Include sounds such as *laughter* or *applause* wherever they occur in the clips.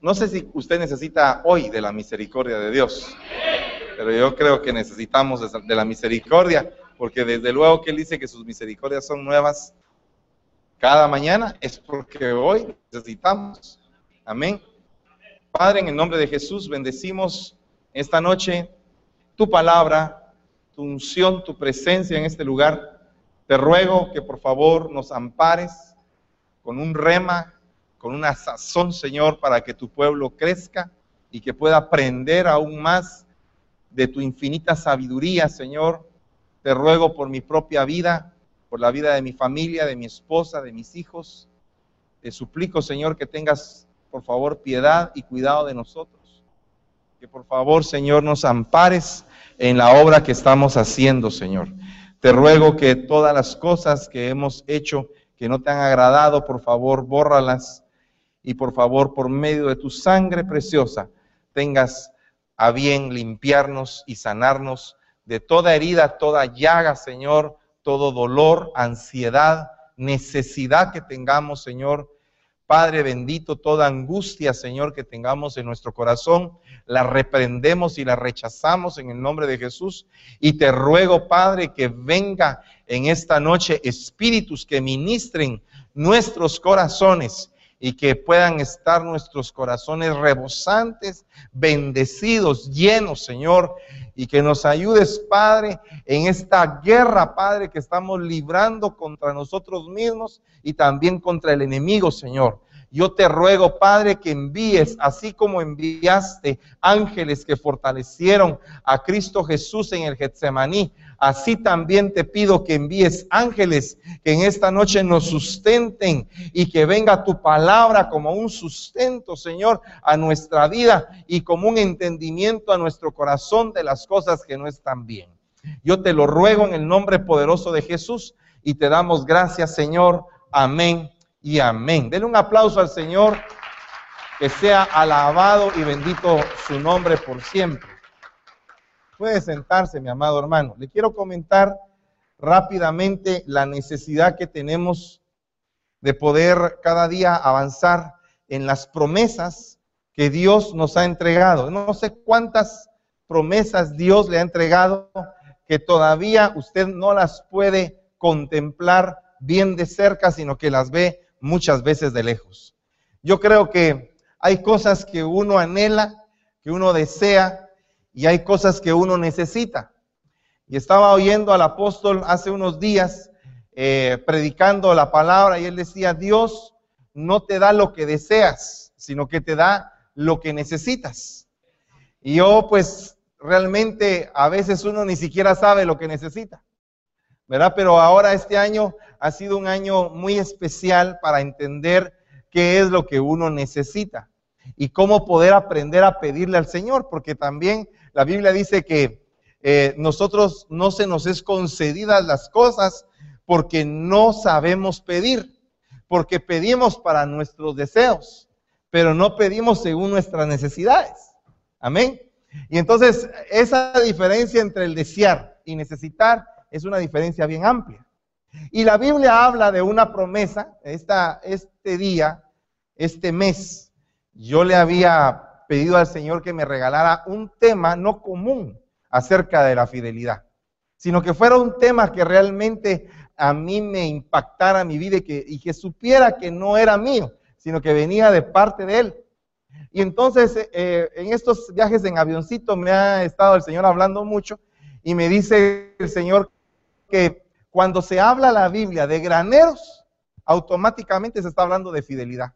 No sé si usted necesita hoy de la misericordia de Dios, pero yo creo que necesitamos de la misericordia, porque desde luego que Él dice que sus misericordias son nuevas cada mañana, es porque hoy necesitamos. Amén. Padre, en el nombre de Jesús, bendecimos esta noche tu palabra, tu unción, tu presencia en este lugar. Te ruego que por favor nos ampares con un rema, con una sazón, Señor, para que tu pueblo crezca y que pueda aprender aún más de tu infinita sabiduría, Señor. Te ruego por mi propia vida, por la vida de mi familia, de mi esposa, de mis hijos. Te suplico, Señor, que tengas, por favor, piedad y cuidado de nosotros. Que por favor, Señor, nos ampares en la obra que estamos haciendo, Señor. Te ruego que todas las cosas que hemos hecho que no te han agradado, por favor, bórralas y por favor, por medio de tu sangre preciosa, tengas a bien limpiarnos y sanarnos de toda herida, toda llaga, Señor, todo dolor, ansiedad, necesidad que tengamos, Señor. Padre bendito, toda angustia, Señor, que tengamos en nuestro corazón, la reprendemos y la rechazamos en el nombre de Jesús. Y te ruego, Padre, que venga en esta noche espíritus que ministren nuestros corazones y que puedan estar nuestros corazones rebosantes, bendecidos, llenos, Señor, y que nos ayudes, Padre, en esta guerra, Padre, que estamos librando contra nosotros mismos y también contra el enemigo, Señor. Yo te ruego, Padre, que envíes, así como enviaste ángeles que fortalecieron a Cristo Jesús en el Getsemaní, así también te pido que envíes ángeles que en esta noche nos sustenten y que venga tu palabra como un sustento, Señor, a nuestra vida y como un entendimiento a nuestro corazón de las cosas que no están bien. Yo te lo ruego en el nombre poderoso de Jesús y te damos gracias, Señor. Amén y amén. Denle un aplauso al Señor, que sea alabado y bendito su nombre por siempre. Puede sentarse, mi amado hermano. Le quiero comentar rápidamente la necesidad que tenemos de poder cada día avanzar en las promesas que Dios nos ha entregado. No sé cuántas promesas Dios le ha entregado que todavía usted no las puede contemplar bien de cerca, sino que las ve muchas veces de lejos. Yo creo que hay cosas que uno anhela, que uno desea, y hay cosas que uno necesita. Y estaba oyendo al apóstol hace unos días eh, predicando la palabra y él decía, Dios no te da lo que deseas, sino que te da lo que necesitas. Y yo pues realmente a veces uno ni siquiera sabe lo que necesita. ¿verdad? Pero ahora este año ha sido un año muy especial para entender qué es lo que uno necesita y cómo poder aprender a pedirle al Señor, porque también la Biblia dice que eh, nosotros no se nos es concedidas las cosas porque no sabemos pedir, porque pedimos para nuestros deseos, pero no pedimos según nuestras necesidades. Amén. Y entonces esa diferencia entre el desear y necesitar es una diferencia bien amplia. Y la Biblia habla de una promesa, esta, este día, este mes, yo le había pedido al Señor que me regalara un tema no común acerca de la fidelidad, sino que fuera un tema que realmente a mí me impactara mi vida y que, supiera que no era mío, sino que venía de parte de Él. Y entonces eh, en estos viajes en avioncito me ha estado el Señor hablando mucho y me dice el Señor que cuando se habla la Biblia de graneros, automáticamente se está hablando de fidelidad.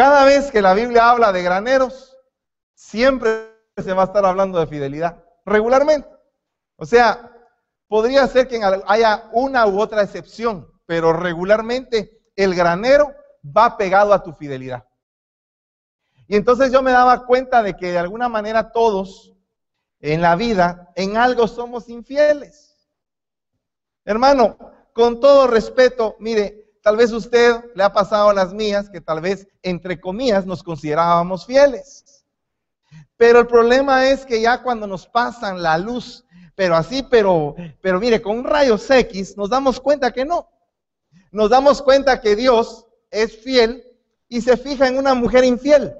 Cada vez que la Biblia habla de graneros, siempre se va a estar hablando de fidelidad, regularmente. O sea, podría ser que haya una u otra excepción, pero regularmente el granero va pegado a tu fidelidad. Y entonces yo me daba cuenta de que de alguna manera todos en la vida, en algo somos infieles. Hermano, con todo respeto, mire, tal vez usted le ha pasado las mías que tal vez, entre comillas, nos considerábamos fieles. Pero el problema es que ya cuando nos pasan la luz, pero así, pero, pero mire, con rayos X, nos damos cuenta que no. Nos damos cuenta que Dios es fiel y se fija en una mujer infiel,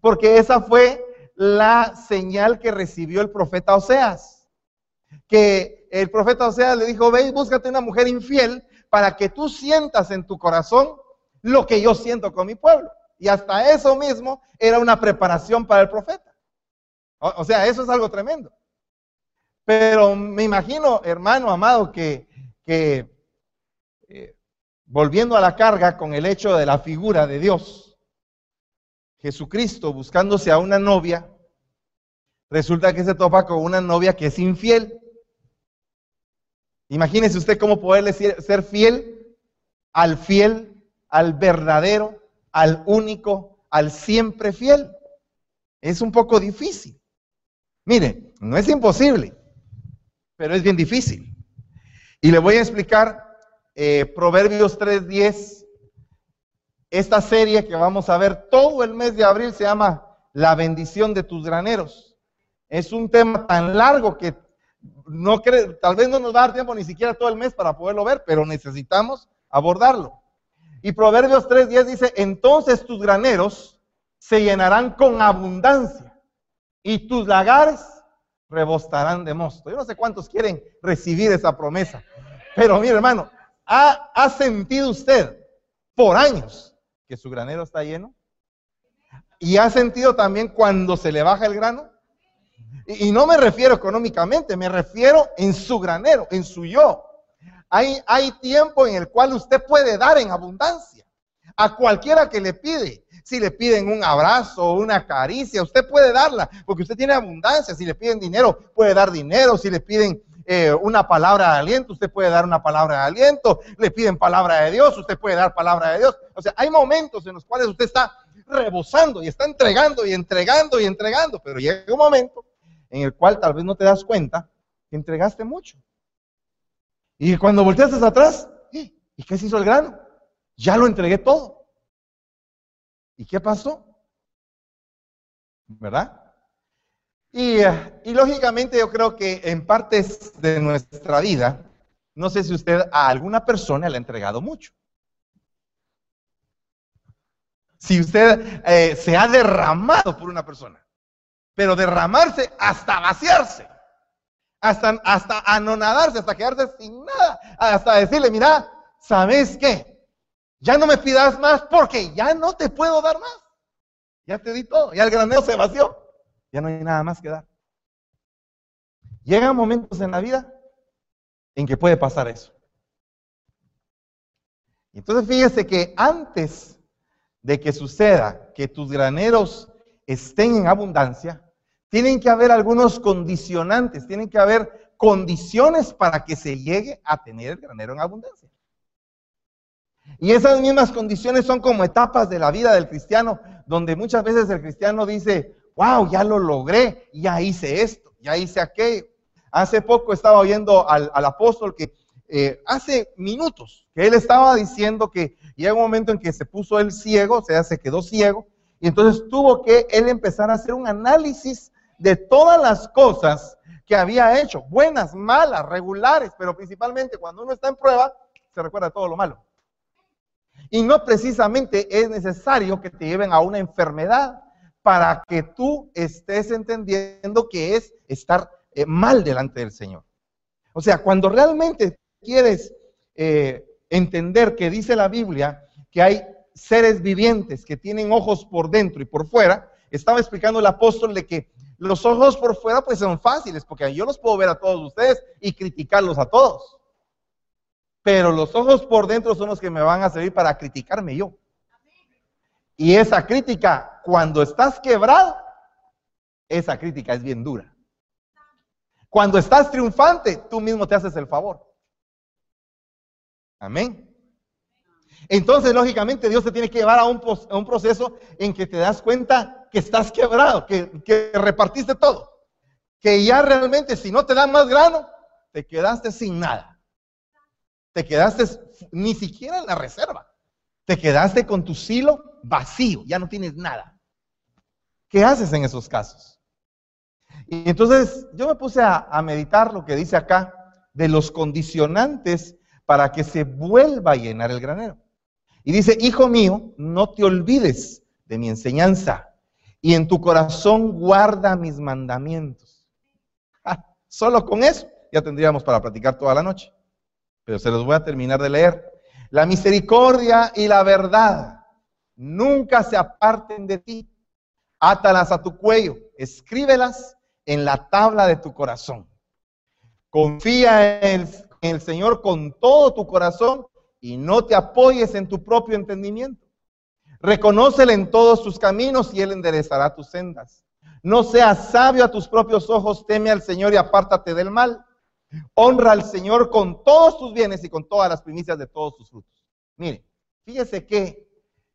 porque esa fue la señal que recibió el profeta Oseas, que el profeta Oseas le dijo, ve y búscate una mujer infiel para que tú sientas en tu corazón lo que yo siento con mi pueblo. Y hasta eso mismo era una preparación para el profeta. O, sea, eso es algo tremendo. Pero me imagino, hermano amado, que, que eh, volviendo a la carga con el hecho de la figura de Dios, Jesucristo buscándose a una novia, resulta que se topa con una novia que es infiel. Imagínese usted cómo poderle ser fiel al fiel, al verdadero, al único, al siempre fiel. Es un poco difícil. Mire, no es imposible, pero es bien difícil. Y le voy a explicar eh, Proverbios 3.10. Esta serie que vamos a ver todo el mes de abril se llama La bendición de tus graneros. Es un tema tan largo que no tal vez no nos va a dar tiempo ni siquiera todo el mes para poderlo ver, pero necesitamos abordarlo. Y Proverbios 3:10 dice, entonces tus graneros se llenarán con abundancia y tus lagares rebostarán de mosto. Yo no sé cuántos quieren recibir esa promesa, pero mire hermano, ¿ha, ¿ha sentido usted por años que su granero está lleno? ¿Y ha sentido también cuando se le baja el grano? Y, no me refiero económicamente, me refiero en su granero, en su yo. Hay, hay tiempo en el cual usted puede dar en abundancia a cualquiera que le pide. Si le piden un abrazo una caricia, usted puede darla, porque usted tiene abundancia. Si le piden dinero, puede dar dinero. Si le piden eh, una palabra de aliento, usted puede dar una palabra de aliento. Le piden palabra de Dios, usted puede dar palabra de Dios. O sea, hay momentos en los cuales usted está rebosando y está entregando y entregando y entregando, pero llega un momento en el cual tal vez no te das cuenta que entregaste mucho. Y cuando volteas hacia atrás, ¿y qué se hizo el grano? Ya lo entregué todo. ¿Y qué pasó? ¿Verdad? Y, eh, y, lógicamente yo creo que en partes de nuestra vida, no sé si usted a alguna persona le ha entregado mucho. Si usted eh, se ha derramado por una persona, pero derramarse hasta vaciarse hasta, hasta anonadarse, hasta quedarse sin nada, hasta decirle, mira, ¿sabes qué? Ya no me pidas más porque ya no te puedo dar más. Ya te di todo, ya el granero se vació, ya no hay nada más que dar. Llegan momentos en la vida en que puede pasar eso. Entonces fíjese que antes de que suceda que tus graneros estén en abundancia, tienen que haber algunos condicionantes, tienen que haber condiciones para que se llegue a tener el granero en abundancia. Y esas mismas condiciones son como etapas de la vida del cristiano, donde muchas veces el cristiano dice, wow, ya lo logré, ya hice esto, ya hice aquello. Hace poco estaba oyendo al, apóstol que eh, hace minutos que él estaba diciendo que llega un momento en que se puso él ciego, o sea, se quedó ciego, y entonces tuvo que él empezar a hacer un análisis de todas las cosas que había hecho, buenas, malas, regulares, pero principalmente cuando uno está en prueba, se recuerda todo lo malo. Y no precisamente es necesario que te lleven a una enfermedad para que tú estés entendiendo que es estar eh, mal delante del Señor. O sea, cuando realmente quieres eh, entender que dice la Biblia que hay seres vivientes que tienen ojos por dentro y por fuera, estaba explicando el apóstol de que los ojos por fuera pues son fáciles, porque yo los puedo ver a todos ustedes y criticarlos a todos. Pero los ojos por dentro son los que me van a servir para criticarme yo. Y esa crítica, cuando estás quebrado, esa crítica es bien dura. Cuando estás triunfante, tú mismo te haces el favor. Amén. Entonces, lógicamente, Dios te tiene que llevar a un, proceso en que te das cuenta que estás quebrado, que, repartiste todo. Que ya realmente si no te dan más grano, te quedaste sin nada. Te quedaste ni siquiera en la reserva. Te quedaste con tu silo vacío, ya no tienes nada. ¿Qué haces en esos casos? Y entonces yo me puse a, meditar lo que dice acá de los condicionantes para que se vuelva a llenar el granero. Y dice, hijo mío, no te olvides de mi enseñanza y en tu corazón guarda mis mandamientos. Ah, solo con eso ya tendríamos para platicar toda la noche. Pero se los voy a terminar de leer. La misericordia y la verdad nunca se aparten de ti. Átalas a tu cuello, escríbelas en la tabla de tu corazón. Confía en el, Señor con todo tu corazón y no te apoyes en tu propio entendimiento. Reconócele en todos tus caminos y Él enderezará tus sendas. No seas sabio a tus propios ojos, teme al Señor y apártate del mal. Honra al Señor con todos tus bienes y con todas las primicias de todos tus frutos. Mire, fíjese que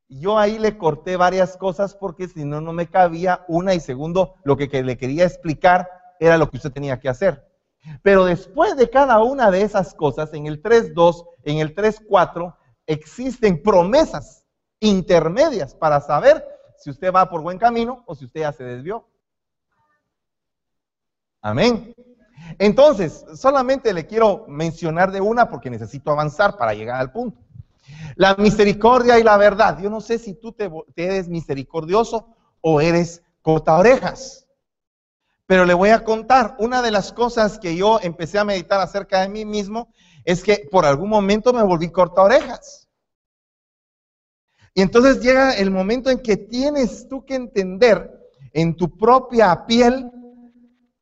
yo ahí le corté varias cosas porque si no, no me cabía una y segundo, lo que, le quería explicar era lo que usted tenía que hacer. Pero después de cada una de esas cosas, en el 3.2, en el 3.4, existen promesas intermedias para saber si usted va por buen camino o si usted ya se desvió. Amén. Entonces, solamente le quiero mencionar de una porque necesito avanzar para llegar al punto. La misericordia y la verdad. Yo no sé si tú te, eres misericordioso o eres corta orejas. Pero le voy a contar, una de las cosas que yo empecé a meditar acerca de mí mismo es que por algún momento me volví corta orejas. Y entonces llega el momento en que tienes tú que entender en tu propia piel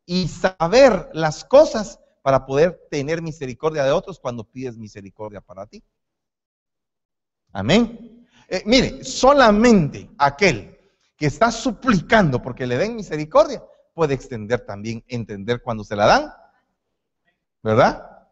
y saber las cosas para poder tener misericordia de otros cuando pides misericordia para ti. Amén. Eh, mire, solamente aquel que está suplicando porque le den misericordia puede extender también, entender cuando se la dan, ¿verdad?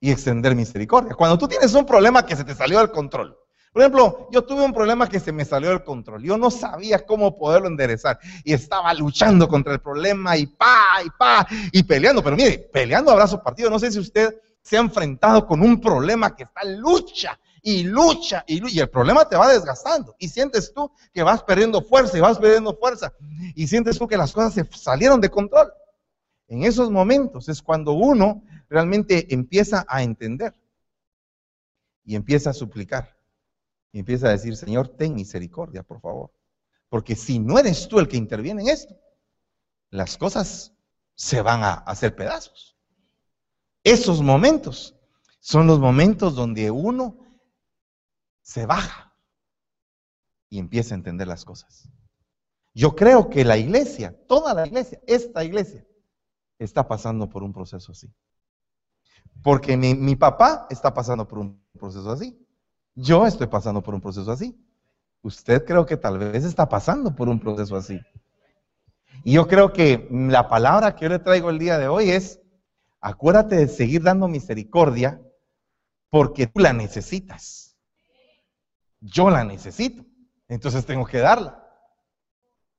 Y extender misericordia. Cuando tú tienes un problema que se te salió del control, por ejemplo, yo tuve un problema que se me salió del control. Yo no sabía cómo poderlo enderezar. Y estaba luchando contra el problema y pa, y pa, y peleando. Pero mire, peleando abrazo partido. No sé si usted se ha enfrentado con un problema que está en lucha y lucha y lucha. Y el problema te va desgastando. Y sientes tú que vas perdiendo fuerza y vas perdiendo fuerza. Y sientes tú que las cosas se salieron de control. En esos momentos es cuando uno realmente empieza a entender y empieza a suplicar. Y empieza a decir, Señor, ten misericordia, por favor. Porque si no eres tú el que interviene en esto, las cosas se van a hacer pedazos. Esos momentos son los momentos donde uno se baja y empieza a entender las cosas. Yo creo que la iglesia, toda la iglesia, esta iglesia, está pasando por un proceso así. Porque mi, mi papá está pasando por un proceso así. Yo estoy pasando por un proceso así. Usted creo que tal vez está pasando por un proceso así. Y yo creo que la palabra que yo le traigo el día de hoy es, acuérdate de seguir dando misericordia porque tú la necesitas. Yo la necesito. Entonces tengo que darla.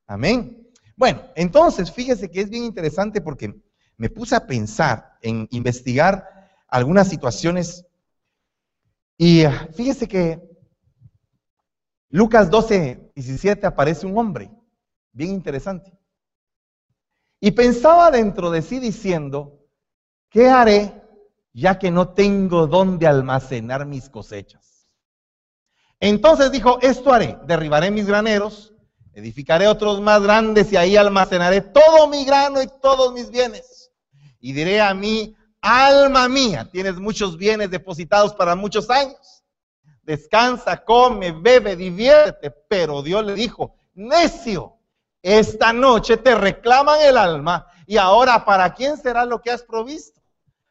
Amén. Bueno, entonces fíjese que es bien interesante porque me puse a pensar en investigar algunas situaciones y ah, fíjese que Lucas 12, 17 aparece un hombre, bien interesante. Y pensaba dentro de sí diciendo, ¿qué haré ya que no tengo dónde almacenar mis cosechas? Entonces dijo, esto haré, derribaré mis graneros, edificaré otros más grandes y ahí almacenaré todo mi grano y todos mis bienes. Y diré a mí, alma mía, tienes muchos bienes depositados para muchos años. Descansa, come, bebe, diviértete. Pero Dios le dijo, necio, esta noche te reclaman el alma y ahora para quién será lo que has provisto.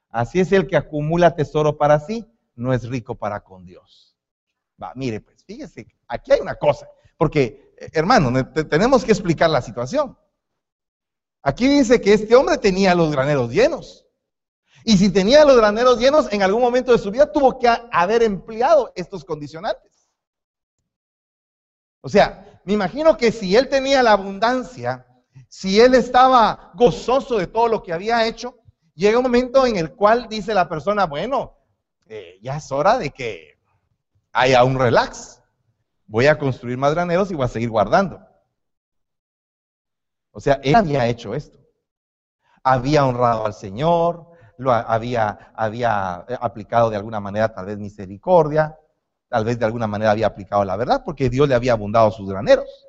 Así es el que acumula tesoro para sí, no es rico para con Dios. Mire, pues fíjese, aquí hay una cosa, porque eh, hermano, tenemos que explicar la situación. Aquí dice que este hombre tenía los graneros llenos. Y si tenía los graneros llenos, en algún momento de su vida tuvo que haber empleado estos condicionantes. O sea, me imagino que si él tenía la abundancia, si él estaba gozoso de todo lo que había hecho, llega un momento en el cual dice la persona, bueno, eh, ya es hora de que haya un relax. Voy a construir más graneros y voy a seguir guardando. O sea, él había hecho esto. Había honrado al Señor, lo había, había aplicado de alguna manera tal vez misericordia, tal vez de alguna manera había aplicado la verdad, porque Dios le había abundado sus graneros.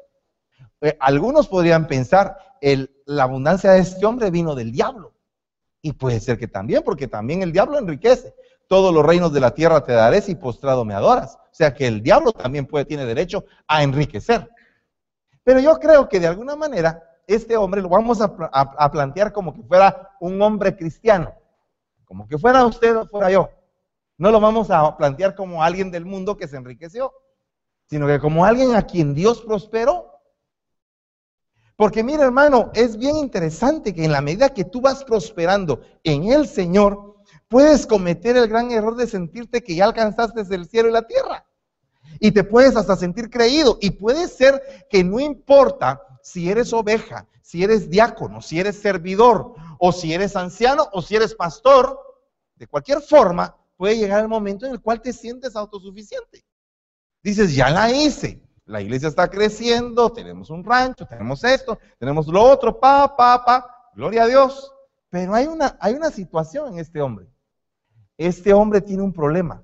Eh, algunos podrían pensar, el, la abundancia de este hombre vino del diablo. Y puede ser que también, porque también el diablo enriquece. Todos los reinos de la tierra te daré si postrado me adoras. Sea que el diablo también puede, tiene derecho a enriquecer. Pero yo creo que de alguna manera este hombre lo vamos a, plantear como que fuera un hombre cristiano. Como que fuera usted o fuera yo. No lo vamos a plantear como alguien del mundo que se enriqueció, sino que como alguien a quien Dios prosperó. Porque mira hermano, es bien interesante que en la medida que tú vas prosperando en el Señor, puedes cometer el gran error de sentirte que ya alcanzaste el cielo y la tierra. Y te puedes hasta sentir creído. Y puede ser que no importa si eres oveja, si eres diácono, si eres servidor, o si eres anciano, o si eres pastor, de cualquier forma, puede llegar el momento en el cual te sientes autosuficiente. Dices, ya la hice, la iglesia está creciendo, tenemos un rancho, tenemos esto, tenemos lo otro, pa, pa, pa, gloria a Dios. Pero hay una, hay una situación en este hombre. Este hombre tiene un problema,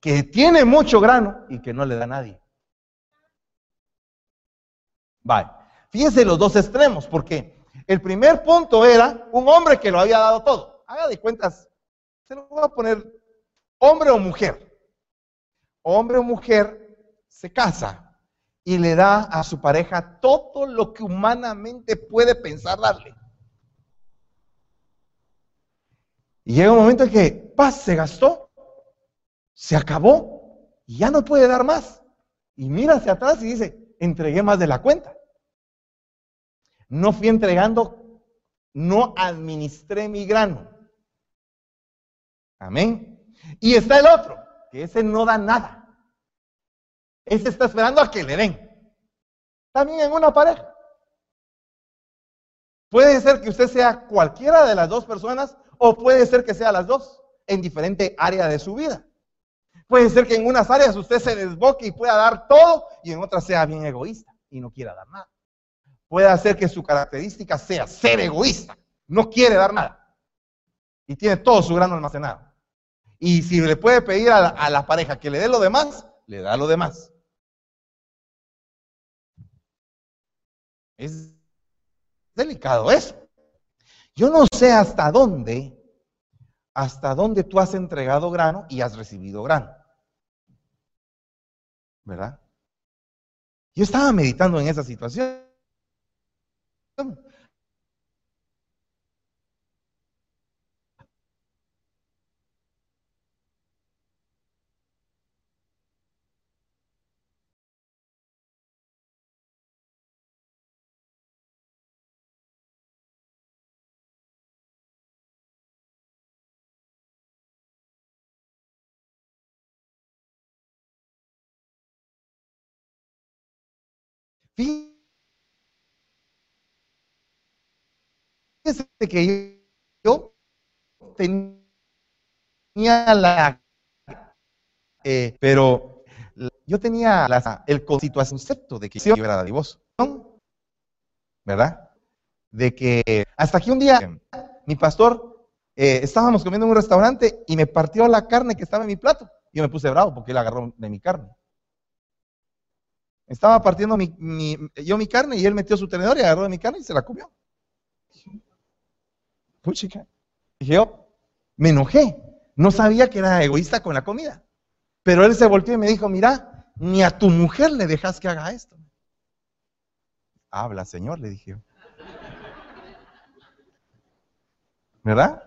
que tiene mucho grano y que no le da a nadie. Vale, fíjense los dos extremos, porque el primer punto era un hombre que lo había dado todo. Haga de cuentas, se lo voy a poner hombre o mujer. Hombre o mujer se casa y le da a su pareja todo lo que humanamente puede pensar darle. Y llega un momento en que, paz, se gastó, se acabó y ya no puede dar más. Y mira hacia atrás y dice, entregué más de la cuenta. No fui entregando, no administré mi grano. Amén. Y está el otro, que ese no da nada. Ese está esperando a que le den. También en una pareja. Puede ser que usted sea cualquiera de las dos personas o puede ser que sea las dos en diferente área de su vida. Puede ser que en unas áreas usted se desboque y pueda dar todo y en otras sea bien egoísta y no quiera dar nada. Puede ser que su característica sea ser egoísta, no quiere dar nada y tiene todo su grano almacenado. Y si le puede pedir a la, pareja que le dé lo demás, le da lo demás. Es delicado eso. Yo no sé hasta dónde, hasta dónde tú has entregado grano y has recibido grano. ¿Verdad? Yo estaba meditando en esa situación. Fíjense que yo tenía la, eh, pero yo tenía el concepto de que yo era dadivoso, ¿verdad? De que hasta que un día mi pastor, eh, estábamos comiendo en un restaurante y me partió la carne que estaba en mi plato. Yo me puse bravo porque él agarró de mi carne. Estaba partiendo yo mi carne y él metió su tenedor y agarró de mi carne y se la comió. Puchica. Dije yo, me enojé. No sabía que era egoísta con la comida. Pero él se volteó y me dijo, mira, ni a tu mujer le dejas que haga esto. Habla, Señor, le dije yo. ¿Verdad?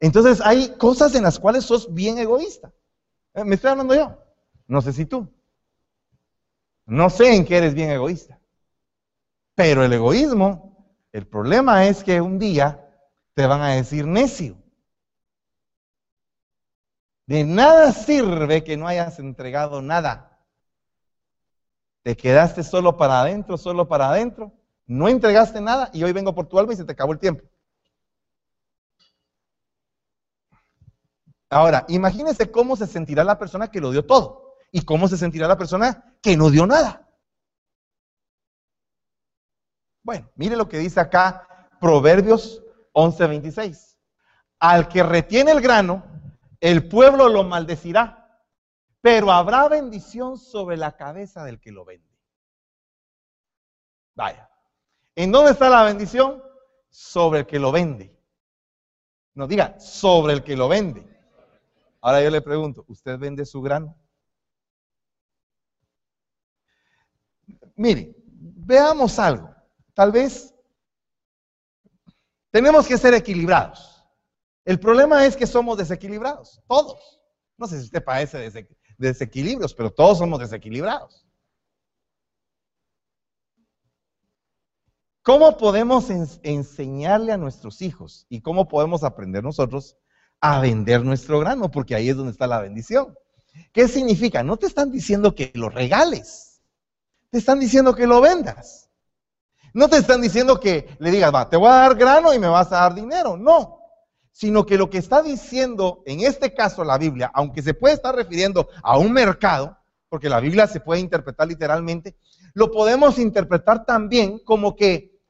Entonces hay cosas en las cuales sos bien egoísta. Eh, me estoy hablando yo. No sé si tú. No sé en qué eres bien egoísta. Pero el egoísmo, el problema es que un día te van a decir necio. De nada sirve que no hayas entregado nada. Te quedaste solo para adentro, solo para adentro. No entregaste nada y hoy vengo por tu alma y se te acabó el tiempo. Ahora, imagínese cómo se sentirá la persona que lo dio todo. ¿Y cómo se sentirá la persona que no dio nada? Bueno, mire lo que dice acá Proverbios 11:26. Al que retiene el grano, el pueblo lo maldecirá, pero habrá bendición sobre la cabeza del que lo vende. Vaya. ¿En dónde está la bendición? Sobre el que lo vende. No diga, sobre el que lo vende. Ahora yo le pregunto, ¿usted vende su grano? Mire, veamos algo. Tal vez tenemos que ser equilibrados. El problema es que somos desequilibrados, todos. No sé si usted padece de desequilibrios, pero todos somos desequilibrados. ¿Cómo podemos enseñarle a nuestros hijos y cómo podemos aprender nosotros a vender nuestro grano? Porque ahí es donde está la bendición. ¿Qué significa? No te están diciendo que lo regales, te están diciendo que lo vendas. No te están diciendo que le digas, va, te voy a dar grano y me vas a dar dinero. No, sino que lo que está diciendo en este caso la Biblia, aunque se puede estar refiriendo a un mercado, porque la Biblia se puede interpretar literalmente, lo podemos interpretar también como que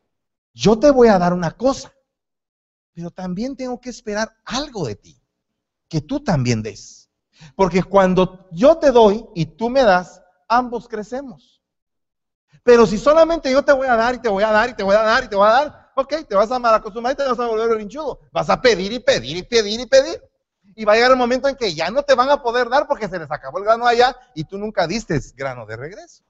yo te voy a dar una cosa, pero también tengo que esperar algo de ti, que tú también des. Porque cuando yo te doy y tú me das, ambos crecemos. Pero si solamente yo te voy a dar y te voy a dar y te voy a dar y te voy a dar, ok, te vas a malacostumbar y te vas a volver rinchudo. Vas a pedir y pedir y pedir y pedir. Y va a llegar un momento en que ya no te van a poder dar porque se les acabó el grano allá y tú nunca diste grano de regreso.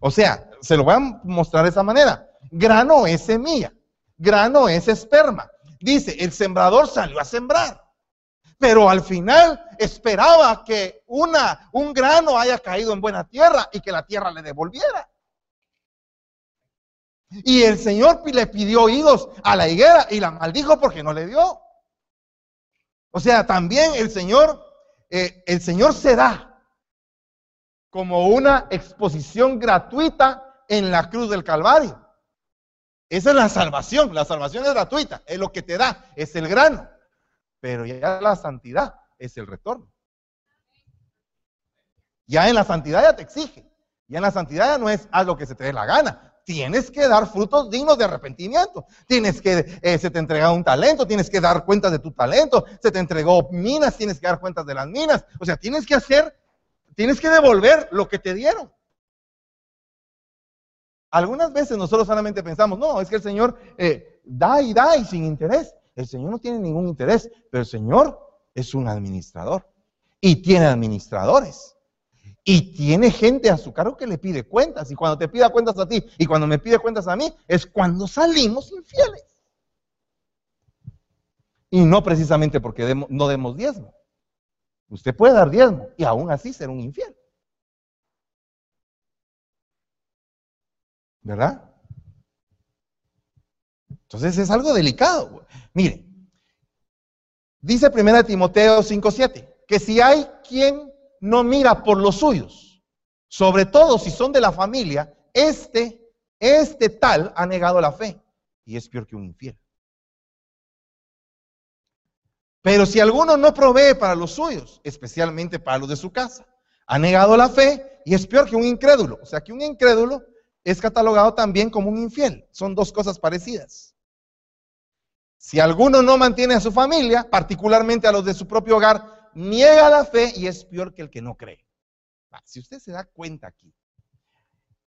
O sea, se lo voy a mostrar de esa manera. Grano es semilla, grano es esperma. Dice, el sembrador salió a sembrar, pero al final esperaba que una, un grano haya caído en buena tierra y que la tierra le devolviera. Y el Señor le pidió higos a la higuera y la maldijo porque no le dio. O sea, también el Señor, eh, el Señor se da como una exposición gratuita en la cruz del Calvario. Esa es la salvación. La salvación es gratuita, es lo que te da, es el grano. Pero ya la santidad es el retorno. Ya en la santidad ya te exige. Ya en la santidad ya no es haz lo que se te dé la gana. Tienes que dar frutos dignos de arrepentimiento. Tienes que, eh, se te entrega un talento, tienes que dar cuentas de tu talento. Se te entregó minas, tienes que dar cuentas de las minas. O sea, tienes que hacer Tienes que devolver lo que te dieron. Algunas veces nosotros solamente pensamos, no, es que el Señor eh, da y da y sin interés. El Señor no tiene ningún interés, pero el Señor es un administrador y tiene administradores. Y tiene gente a su cargo que le pide cuentas. Y cuando te pida cuentas a ti y cuando me pide cuentas a mí, es cuando salimos infieles. Y no precisamente porque no demos diezmo. Usted puede dar diezmo y aún así ser un infiel. ¿Verdad? Entonces es algo delicado. Mire, dice 1 Timoteo 5:7, que si hay quien no mira por los suyos, sobre todo si son de la familia, este, este tal ha negado la fe y es peor que un infiel. Pero si alguno no provee para los suyos, especialmente para los de su casa, ha negado la fe y es peor que un incrédulo. O sea que un incrédulo es catalogado también como un infiel. Son dos cosas parecidas. Si alguno no mantiene a su familia, particularmente a los de su propio hogar, niega la fe y es peor que el que no cree. Si usted se da cuenta aquí,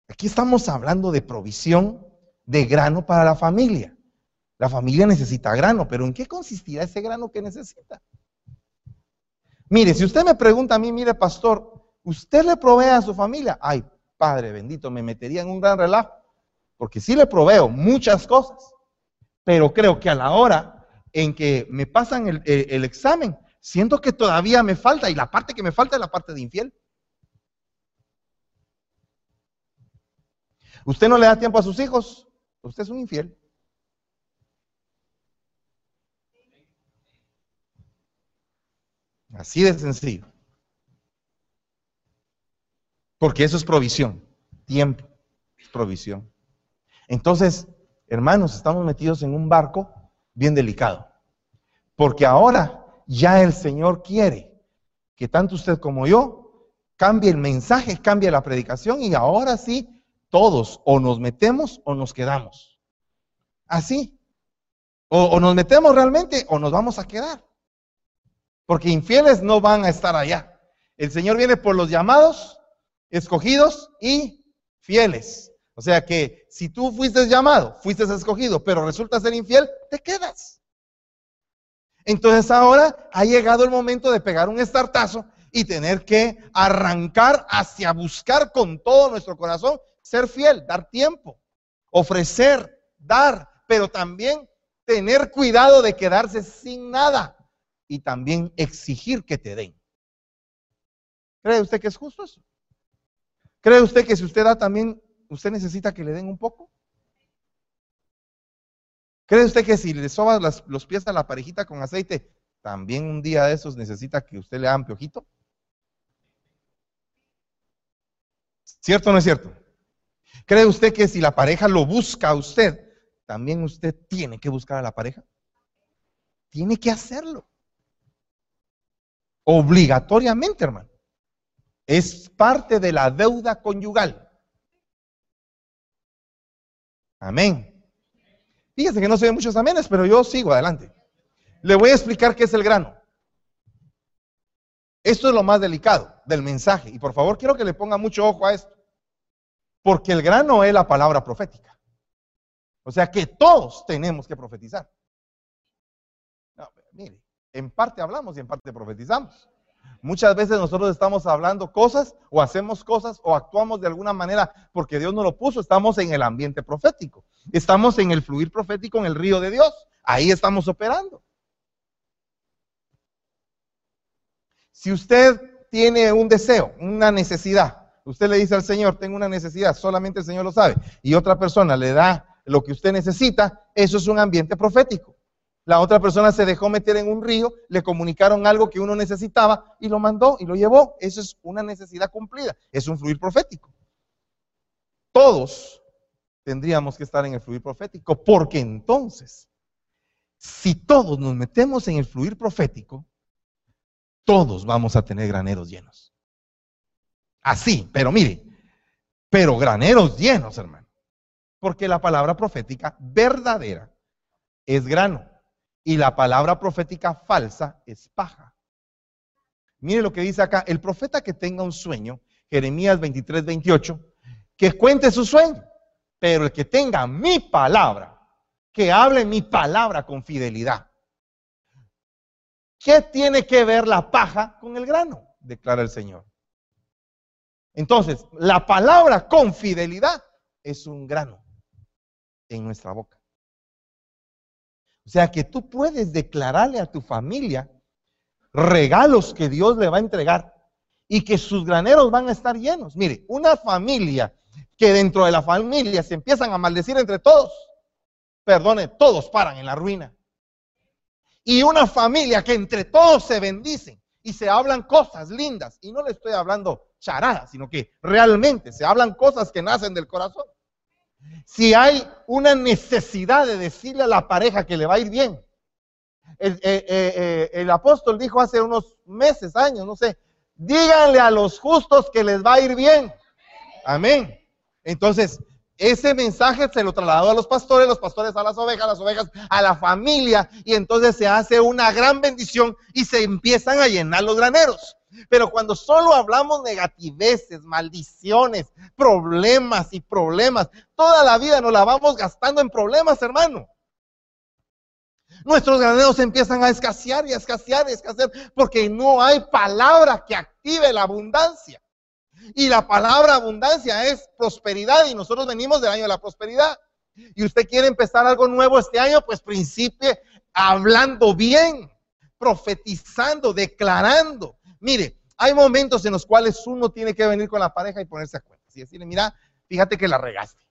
aquí estamos hablando de provisión de grano para la familia. La familia necesita grano, pero ¿en qué consistirá ese grano que necesita? Mire, si usted me pregunta a mí, mire, pastor, ¿usted le provee a su familia? Ay, Padre bendito, me metería en un gran relajo, porque sí le proveo muchas cosas, pero creo que a la hora en que me pasan el, el examen, siento que todavía me falta, y la parte que me falta es la parte de infiel. ¿Usted no le da tiempo a sus hijos? Usted es un infiel. Así de sencillo. Porque eso es provisión. Tiempo es provisión. Entonces, hermanos, estamos metidos en un barco bien delicado. Porque ahora ya el Señor quiere que tanto usted como yo cambie el mensaje, cambie la predicación y ahora sí, todos o nos metemos o nos quedamos. Así. O, o nos metemos realmente o nos vamos a quedar. Porque infieles no van a estar allá. El Señor viene por los llamados, escogidos y fieles. O sea que si tú fuiste llamado, fuiste escogido, pero resulta ser infiel, te quedas. Entonces ahora ha llegado el momento de pegar un estartazo y tener que arrancar hacia buscar con todo nuestro corazón ser fiel, dar tiempo, ofrecer, dar, pero también tener cuidado de quedarse sin nada y también exigir que te den. ¿Cree usted que es justo eso? ¿Cree usted que si usted da también, usted necesita que le den un poco? ¿Cree usted que si le sobas los pies a la parejita con aceite, también un día de esos necesita que usted le haga piojito? ¿Cierto o no es cierto? ¿Cree usted que si la pareja lo busca a usted, también usted tiene que buscar a la pareja? Tiene que hacerlo. Obligatoriamente, hermano. Es parte de la deuda conyugal. Amén. Fíjense que no se ven muchos amenes, pero yo sigo adelante. Le voy a explicar qué es el grano. Esto es lo más delicado del mensaje. Y por favor, quiero que le ponga mucho ojo a esto. Porque el grano es la palabra profética. O sea que todos tenemos que profetizar. mire, en parte hablamos y en parte profetizamos. Muchas veces nosotros estamos hablando cosas o hacemos cosas o actuamos de alguna manera porque Dios nos lo puso. Estamos en el ambiente profético. Estamos en el fluir profético en el río de Dios. Ahí estamos operando. Si usted tiene un deseo, una necesidad, Usted le dice al Señor, tengo una necesidad, solamente el Señor lo sabe, y otra persona le da lo que usted necesita, eso es un ambiente profético. La otra persona se dejó meter en un río, le comunicaron algo que uno necesitaba y lo mandó y lo llevó. Eso es una necesidad cumplida, es un fluir profético. Todos tendríamos que estar en el fluir profético, porque entonces, si todos nos metemos en el fluir profético, todos vamos a tener graneros llenos. Así, pero mire, pero graneros llenos, hermano. Porque la palabra profética verdadera es grano y la palabra profética falsa es paja. Mire lo que dice acá, el profeta que tenga un sueño, Jeremías 23, 28, que cuente su sueño, pero el que tenga mi palabra, que hable mi palabra con fidelidad. ¿Qué tiene que ver la paja con el grano? Declara el Señor. Entonces, la palabra con fidelidad es un grano en nuestra boca. O sea que tú puedes declararle a tu familia regalos que Dios le va a entregar y que sus graneros van a estar llenos. Mire, una familia que dentro de la familia se empiezan a maldecir entre todos, perdone, todos paran en la ruina. Y una familia que entre todos se bendicen y se hablan cosas lindas, y no le estoy hablando charada, sino que realmente se hablan cosas que nacen del corazón. Si hay una necesidad de decirle a la pareja que le va a ir bien, el, eh, eh, eh, el apóstol dijo hace unos meses, años, no sé, díganle a los justos que les va a ir bien. Amén. Entonces, ese mensaje se lo trasladó a los pastores, los pastores a las ovejas, las ovejas a la familia, y entonces se hace una gran bendición y se empiezan a llenar los graneros. Pero cuando solo hablamos negativeces, maldiciones, problemas y problemas, toda la vida nos la vamos gastando en problemas, hermano. Nuestros graneros empiezan a escasear y a escasear y a escasear porque no hay palabra que active la abundancia. Y la palabra abundancia es prosperidad y nosotros venimos del año de la prosperidad. Y usted quiere empezar algo nuevo este año, pues principie hablando bien, profetizando, declarando. Mire, hay momentos en los cuales uno tiene que venir con la pareja y ponerse a cuenta. Y decirle, mira, fíjate que la regaste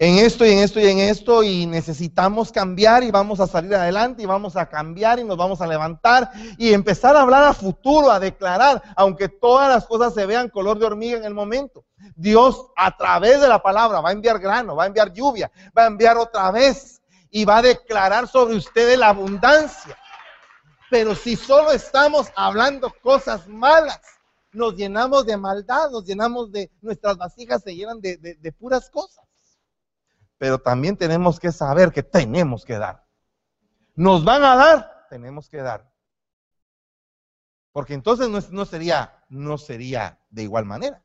en esto y en esto y en esto y necesitamos cambiar y vamos a salir adelante y vamos a cambiar y nos vamos a levantar y empezar a hablar a futuro, a declarar, aunque todas las cosas se vean color de hormiga en el momento. Dios a través de la palabra va a enviar grano, va a enviar lluvia, va a enviar otra vez y va a declarar sobre ustedes la abundancia. Pero si solo estamos hablando cosas malas, nos llenamos de maldad, nos llenamos de, nuestras vasijas se llenan de, de puras cosas pero también tenemos que saber que tenemos que dar. Nos van a dar, tenemos que dar. Porque entonces no, no sería, no sería de igual manera.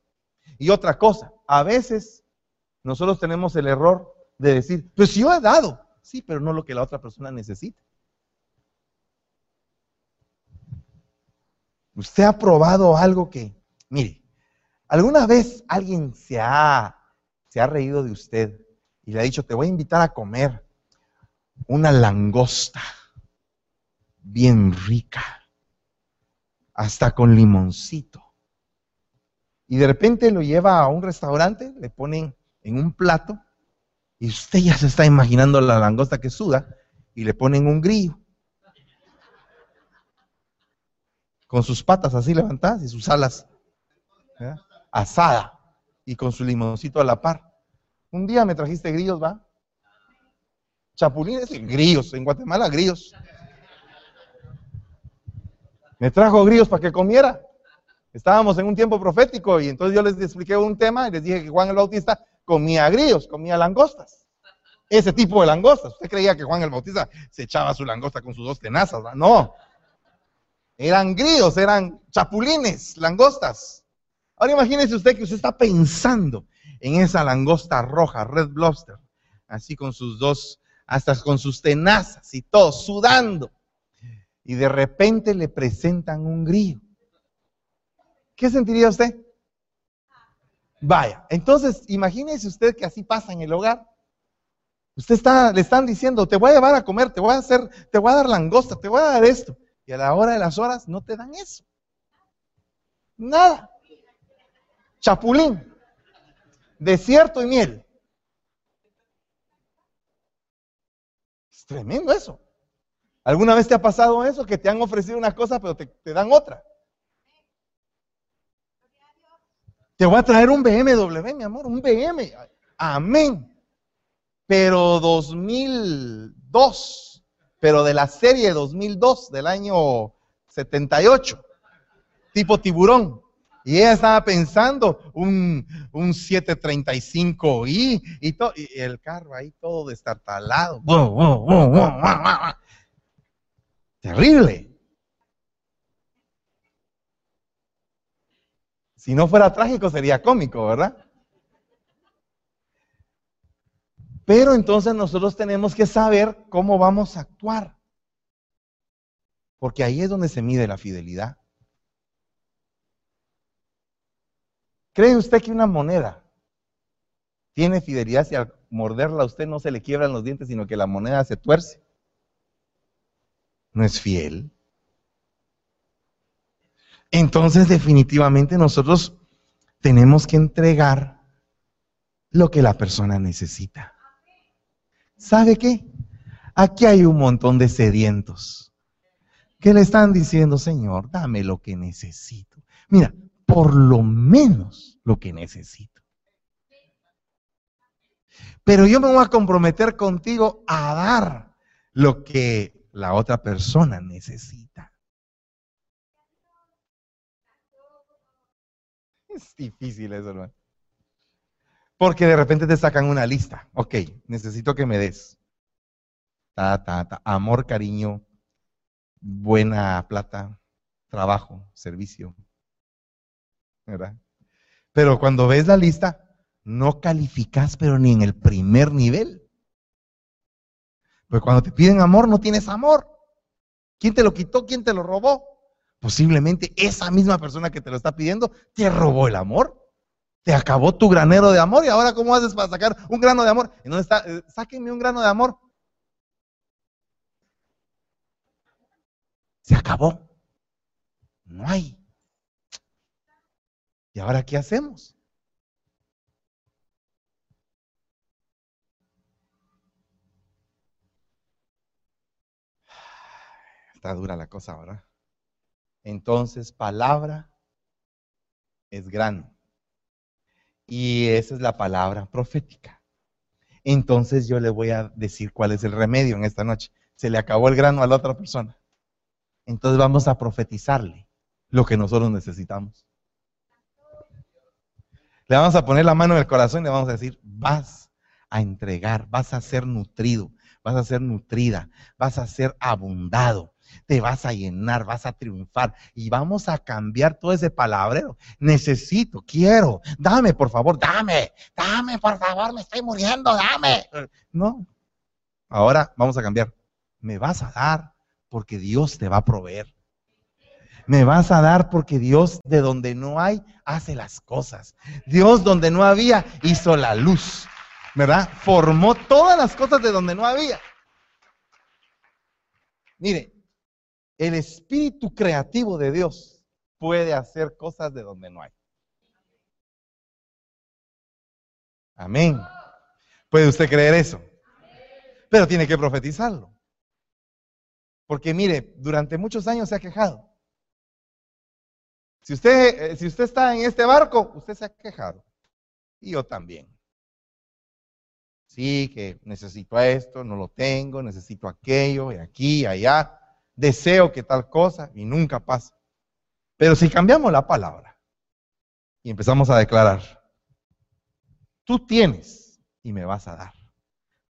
Y otra cosa, a veces nosotros tenemos el error de decir, pues yo he dado, sí, pero no lo que la otra persona necesita. Usted ha probado algo que, mire, ¿alguna vez alguien se ha, se ha reído de usted y le ha dicho, te voy a invitar a comer una langosta bien rica, hasta con limoncito? Y de repente lo lleva a un restaurante, le ponen en un plato y usted ya se está imaginando la langosta que suda y le ponen un grillo. Con sus patas así levantadas y sus alas asada y con su limoncito a la par. Un día me trajiste grillos, ¿va? Chapulines y grillos, en Guatemala grillos. Me trajo grillos para que comiera. Estábamos en un tiempo profético y entonces yo les expliqué un tema y les dije que Juan el Bautista comía grillos, comía langostas. Ese tipo de langostas. Usted creía que Juan el Bautista se echaba su langosta con sus dos tenazas, ¿verdad? No. Eran grillos, eran chapulines, langostas. Ahora imagínese usted que usted está pensando en esa langosta roja, red lobster, así con sus dos, hasta con sus tenazas y todo, sudando. Y de repente le presentan un grillo. ¿qué sentiría usted? Vaya, entonces imagínese usted que así pasa en el hogar. Usted está, le están diciendo, te voy a llevar a comer, te voy a hacer, te voy a dar langosta, te voy a dar esto. Y a la hora de las horas no te dan eso. Nada. Chapulín. Desierto y miel. Es tremendo eso. ¿Alguna vez te ha pasado eso? Que te han ofrecido una cosa, pero te, dan otra. Te voy a traer un BMW, mi amor, un BM. Amén. Pero 2002, pero de la serie 2002, del año 78, tipo tiburón. Y ella estaba pensando un, un 735i y, el carro ahí todo destartalado. Terrible. Si no fuera trágico, sería cómico, ¿verdad? Pero entonces nosotros tenemos que saber cómo vamos a actuar. Porque ahí es donde se mide la fidelidad. ¿Cree usted que una moneda tiene fidelidad si al morderla a usted no se le quiebran los dientes, sino que la moneda se tuerce? No es fiel. Entonces definitivamente nosotros tenemos que entregar lo que la persona necesita. ¿Sabe qué? Aquí hay un montón de sedientos que le están diciendo, Señor, dame lo que necesito. Mira, por lo menos lo que necesito. Pero yo me voy a comprometer contigo a dar lo que la otra persona necesita. Es difícil eso, hermano. Porque de repente te sacan una lista. Ok, necesito que me des. Ta, ta, ta. Amor, cariño, buena plata, trabajo, servicio. Pero cuando ves la lista, no calificas, pero ni en el primer nivel. Pues cuando te piden amor, no tienes amor. ¿Quién te lo quitó? ¿Quién te lo robó? Posiblemente esa misma persona que te lo está pidiendo te robó el amor. Te acabó tu granero de amor y ahora ¿cómo haces para sacar un grano de amor? ¿En dónde está? Eh, sáquenme un grano de amor. Se acabó. No hay. ¿Y ahora qué hacemos? *sighs* Está dura la cosa, ¿verdad? Entonces, palabra es grano. Y esa es la palabra profética. Entonces yo le voy a decir cuál es el remedio en esta noche. Se le acabó el grano a la otra persona. Entonces vamos a profetizarle lo que nosotros necesitamos. Le vamos a poner la mano en el corazón y le vamos a decir, vas a entregar, vas a ser nutrido, vas a ser nutrida, vas a ser abundado te vas a llenar, vas a triunfar y vamos a cambiar todo ese palabrero. Necesito, quiero, dame, por favor, dame, dame, por favor, me estoy muriendo, dame. No, ahora vamos a cambiar. Me vas a dar porque Dios te va a proveer. Me vas a dar porque Dios de donde no hay hace las cosas. Dios donde no había hizo la luz. ¿Verdad? Formó todas las cosas de donde no había. Mire, el espíritu creativo de Dios puede hacer cosas de donde no hay. Amén. ¿Puede usted creer eso? Pero tiene que profetizarlo. Porque mire, durante muchos años se ha quejado. Si usted, eh, si usted está en este barco, usted se ha quejado. Y yo también. Sí, que necesito esto, no lo tengo, necesito aquello, y aquí, allá deseo que tal cosa y nunca pasa. Pero si cambiamos la palabra y empezamos a declarar, tú tienes y me vas a dar,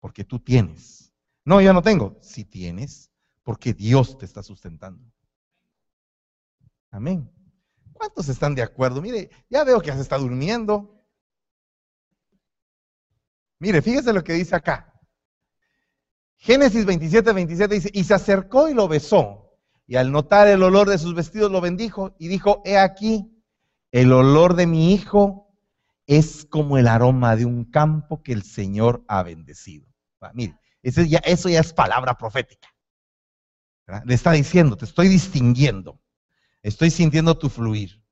porque tú tienes. No, yo no tengo. Si tienes, porque Dios te está sustentando. Amén. ¿Cuántos están de acuerdo? Mire, ya veo que se está durmiendo. Mire, fíjese lo que dice acá. Génesis 27, 27 dice, y se acercó y lo besó, y al notar el olor de sus vestidos lo bendijo y dijo, he aquí, el olor de mi hijo es como el aroma de un campo que el Señor ha bendecido. mire, eso ya, eso ya es palabra profética. Le está diciendo, te estoy distinguiendo, estoy sintiendo tu fluir.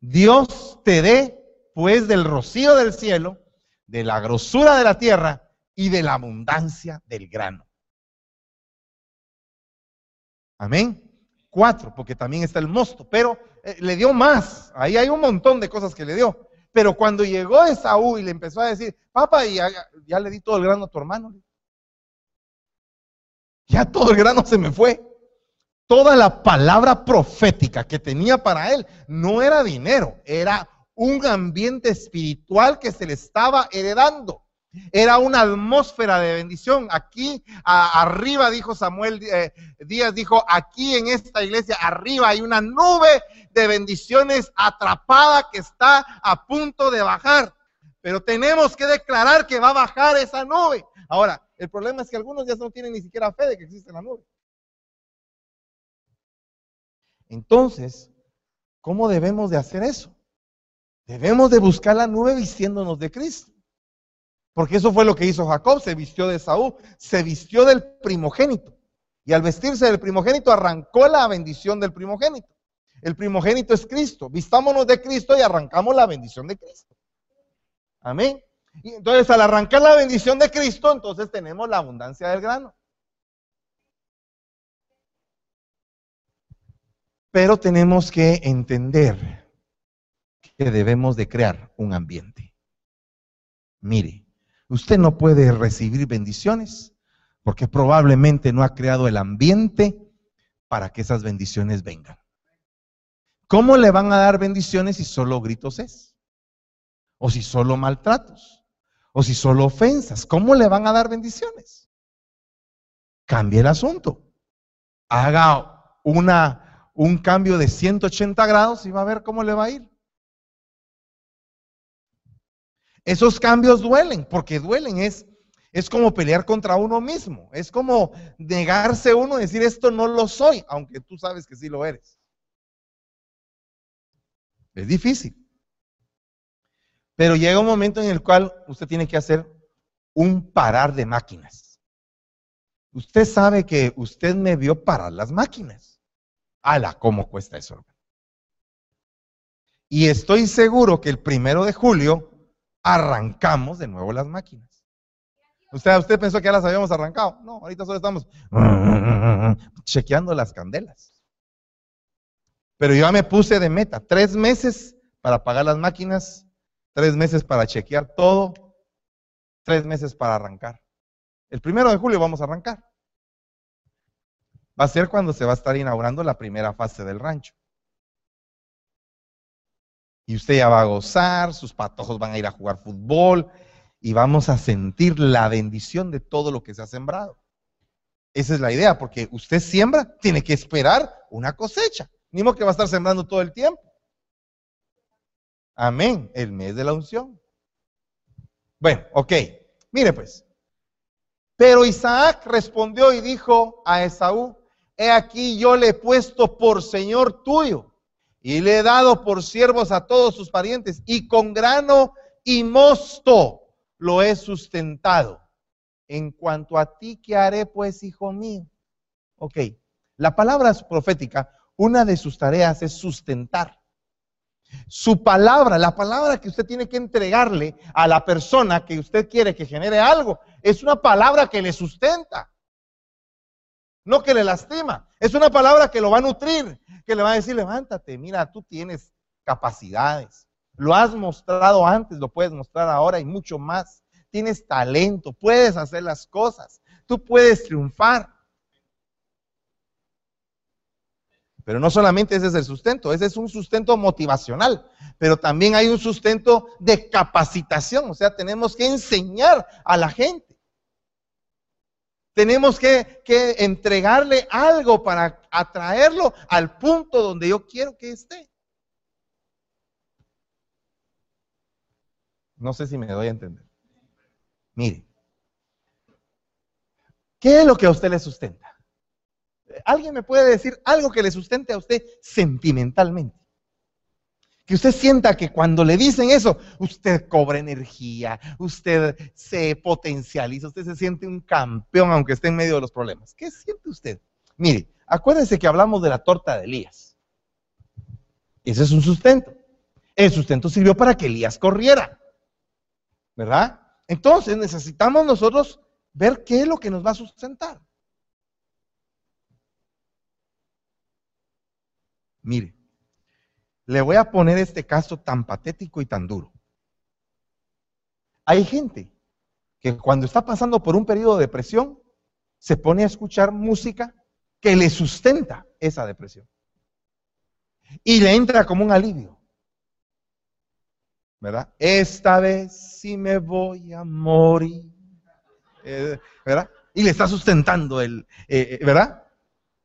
Dios te dé, pues, del rocío del cielo, de la grosura de la tierra, y de la abundancia del grano. Amén. Cuatro, porque también está el mosto, pero eh, le dio más. Ahí hay un montón de cosas que le dio. Pero cuando llegó Esaú y le empezó a decir, papá, ya, ya le di todo el grano a tu hermano. Ya todo el grano se me fue. Toda la palabra profética que tenía para él no era dinero, era un ambiente espiritual que se le estaba heredando. Era una atmósfera de bendición. Aquí arriba, dijo Samuel eh, Díaz, dijo, aquí en esta iglesia, arriba hay una nube de bendiciones atrapada que está a punto de bajar. Pero tenemos que declarar que va a bajar esa nube. Ahora, el problema es que algunos ya no tienen ni siquiera fe de que existe la nube. Entonces, ¿cómo debemos de hacer eso? Debemos de buscar la nube vistiéndonos de Cristo. Porque eso fue lo que hizo Jacob, se vistió de Saúl, se vistió del primogénito. Y al vestirse del primogénito arrancó la bendición del primogénito. El primogénito es Cristo. Vistámonos de Cristo y arrancamos la bendición de Cristo. Amén. Y entonces al arrancar la bendición de Cristo, entonces tenemos la abundancia del grano. Pero tenemos que entender que debemos de crear un ambiente. Mire, Usted no puede recibir bendiciones porque probablemente no ha creado el ambiente para que esas bendiciones vengan. ¿Cómo le van a dar bendiciones si solo gritos es? O si solo maltratos? O si solo ofensas? ¿Cómo le van a dar bendiciones? Cambie el asunto. Haga una, un cambio de 180 grados y va a ver cómo le va a ir. Esos cambios duelen, porque duelen, es, es como pelear contra uno mismo, es como negarse uno decir esto no lo soy, aunque tú sabes que sí lo eres. Es difícil. Pero llega un momento en el cual usted tiene que hacer un parar de máquinas. Usted sabe que usted me vio parar las máquinas. ¡Hala! ¿Cómo cuesta eso? Y estoy seguro que el primero de julio arrancamos de nuevo las máquinas. ¿Usted, usted pensó que ya las habíamos arrancado? No, ahorita solo estamos *laughs* chequeando las candelas. Pero yo ya me puse de meta, tres meses para pagar las máquinas, tres meses para chequear todo, tres meses para arrancar. El primero de julio vamos a arrancar. Va a ser cuando se va a estar inaugurando la primera fase del rancho. Y usted ya va a gozar, sus patojos van a ir a jugar fútbol y vamos a sentir la bendición de todo lo que se ha sembrado. Esa es la idea, porque usted siembra, tiene que esperar una cosecha. Modo que va a estar sembrando todo el tiempo. Amén, el mes de la unción. Bueno, ok, mire pues. Pero Isaac respondió y dijo a Esaú, he aquí yo le he puesto por Señor tuyo y le he dado por siervos a todos sus parientes y con grano y mosto lo he sustentado. En cuanto a ti, ¿qué haré pues, hijo mío? Ok, la palabra profética, una de sus tareas es sustentar. Su palabra, la palabra que usted tiene que entregarle a la persona que usted quiere que genere algo, es una palabra que le sustenta, no que le lastima. Es una palabra que lo va a nutrir, que le va a decir, levántate, mira, tú tienes capacidades. Lo has mostrado antes, lo puedes mostrar ahora y mucho más. Tienes talento, puedes hacer las cosas, tú puedes triunfar. Pero no solamente ese es el sustento, ese es un sustento motivacional, pero también hay un sustento de capacitación, o sea, tenemos que enseñar a la gente. Tenemos que, que entregarle algo para atraerlo al punto donde yo quiero que esté. No sé si me doy a entender. Mire, ¿qué es lo que a usted le sustenta? ¿Alguien me puede decir algo que le sustente a usted sentimentalmente? Que usted sienta que cuando le dicen eso, usted cobra energía, usted se potencializa, usted se siente un campeón aunque esté en medio de los problemas. ¿Qué siente usted? Mire, acuérdense que hablamos de la torta de Elías. Ese es un sustento. El sustento sirvió para que Elías corriera. ¿Verdad? Entonces necesitamos nosotros ver qué es lo que nos va a sustentar. Mire, le voy a poner este caso tan patético y tan duro. Hay gente que cuando está pasando por un periodo de depresión, se pone a escuchar música que le sustenta esa depresión. Y le entra como un alivio. ¿Verdad? Esta vez sí me voy a morir. Eh, ¿Verdad? Y le está sustentando el, eh, eh, ¿verdad?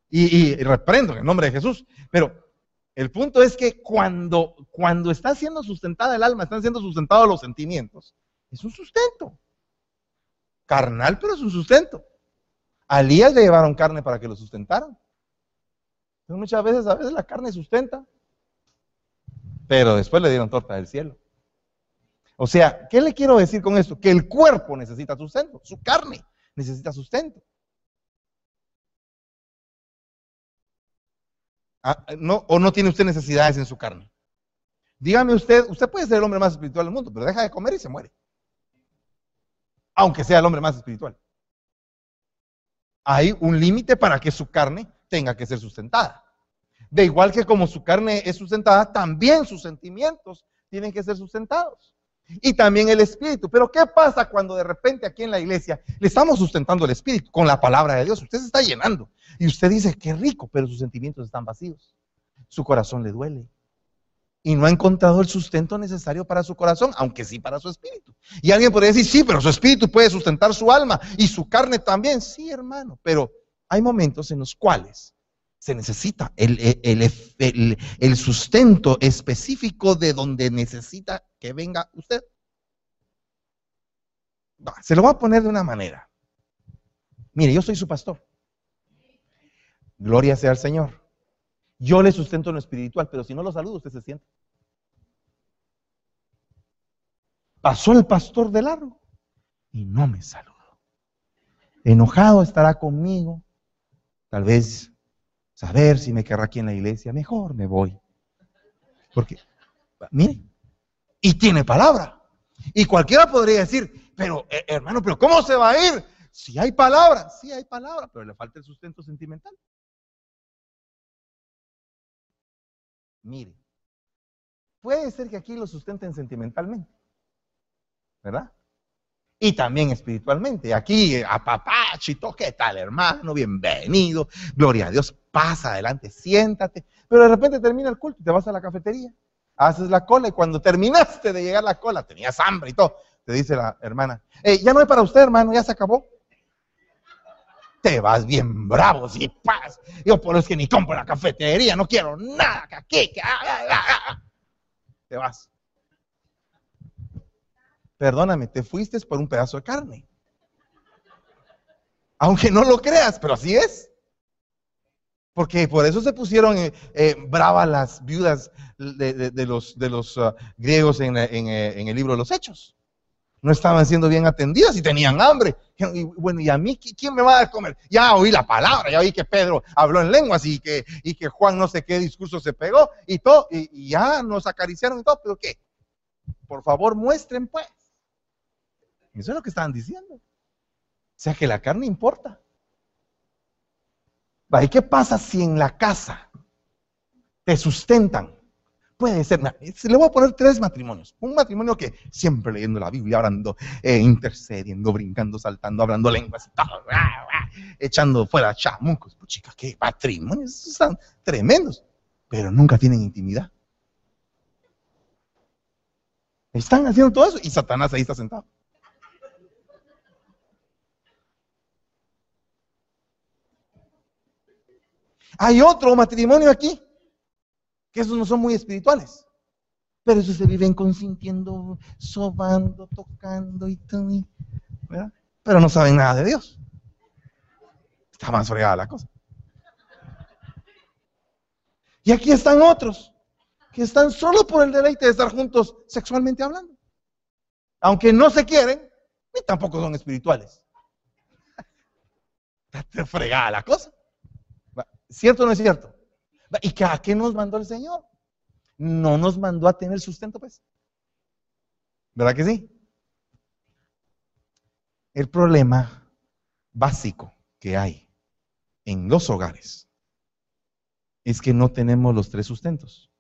Y, reprendo en el nombre de Jesús. Pero el punto es que cuando, cuando está siendo sustentada el alma, están siendo sustentados los sentimientos, es un sustento. Carnal, pero es un sustento. A le llevaron carne para que lo sustentaran. Entonces muchas veces, a veces la carne sustenta, pero después le dieron torta del cielo. O sea, ¿qué le quiero decir con esto? Que el cuerpo necesita sustento, su carne necesita sustento. Ah, no, ¿O no tiene usted necesidades en su carne? Dígame usted, usted puede ser el hombre más espiritual del mundo, pero deja de comer y se muere. Aunque sea el hombre más espiritual. Hay un límite para que su carne tenga que ser sustentada. De igual que como su carne es sustentada, también sus sentimientos tienen que ser sustentados. Y también el espíritu. Pero ¿qué pasa cuando de repente aquí en la iglesia le estamos sustentando el espíritu con la palabra de Dios? Usted se está llenando. Y usted dice, qué rico, pero sus sentimientos están vacíos. Su corazón le duele. Y no ha encontrado el sustento necesario para su corazón, aunque sí para su espíritu. Y alguien podría decir, sí, pero su espíritu puede sustentar su alma y su carne también. Sí, hermano, pero hay momentos en los cuales se necesita el, el, sustento específico de donde necesita que venga usted. Se lo voy a poner de una manera. Mire, yo soy su pastor. Gloria sea al Señor. Yo le sustento en lo espiritual, pero si no lo saludo, usted se siente. Pasó el pastor de largo y no me saludó. Enojado estará conmigo. Tal vez saber si me querrá aquí en la iglesia. Mejor me voy. Porque, mire, y tiene palabra. Y cualquiera podría decir, pero eh, hermano, pero ¿cómo se va a ir? Si hay palabra, sí hay palabra, pero le falta el sustento sentimental. Mire, puede ser que aquí lo sustenten sentimentalmente, ¿verdad? Y también espiritualmente. Aquí, a papá, chito, ¿qué tal, hermano? Bienvenido. Gloria a Dios. Pasa adelante, siéntate. Pero de repente termina el culto y te vas a la cafetería. Haces la cola y cuando terminaste de llegar a la cola, tenías hambre y todo, te dice la hermana, ya no hay para usted, hermano, ya se acabó. te vas bien bravo, si paz. Yo por eso es que ni compro la cafetería, no quiero nada que aquí, ah, ah, ah, te vas. Perdóname, te fuiste por un pedazo de carne. Aunque no lo creas, pero así es. Porque por eso se pusieron eh, eh, bravas las viudas de, los, los griegos en, en el libro de los Hechos no estaban siendo bien atendidas y tenían hambre. Y bueno, ¿y a mí quién me va a dar comer? Ya oí la palabra, ya oí que Pedro habló en lenguas y que, y que Juan no sé qué discurso se pegó y todo, y, ya nos acariciaron y todo, pero ¿qué? Por favor, muestren pues. Eso es lo que estaban diciendo. O sea que la carne importa. ¿Y qué pasa si en la casa te sustentan Puede ser, le voy a poner tres matrimonios. Un matrimonio que siempre leyendo la Biblia, hablando, eh, intercediendo, brincando, saltando, hablando lenguas, echando fuera chamucos. Pues chica, qué matrimonios, están tremendos, pero nunca tienen intimidad. Están haciendo todo eso y Satanás ahí está sentado. Hay otro matrimonio aquí que esos no son muy espirituales. Pero esos se viven consintiendo, sobando, tocando y todo. ¿verdad? Pero no saben nada de Dios. Está más fregada la cosa. Y aquí están otros que están solo por el deleite de estar juntos sexualmente hablando. Aunque no se quieren, ni tampoco son espirituales. *laughs* Está fregada la cosa. ¿Cierto o no es cierto? ¿Y a qué nos mandó el Señor? No nos mandó a tener sustento, pues. ¿Verdad que sí? El problema básico que hay en los hogares es que no tenemos los tres sustentos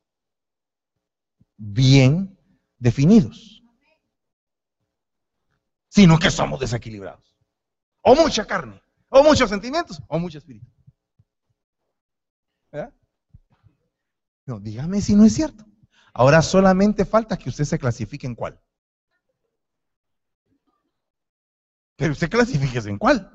bien definidos, sino que somos desequilibrados. O mucha carne, o muchos sentimientos, o mucho espíritu. ¿Verdad? No, dígame si no es cierto. Ahora solamente falta que usted se clasifique en cuál. Pero usted clasifique en cuál.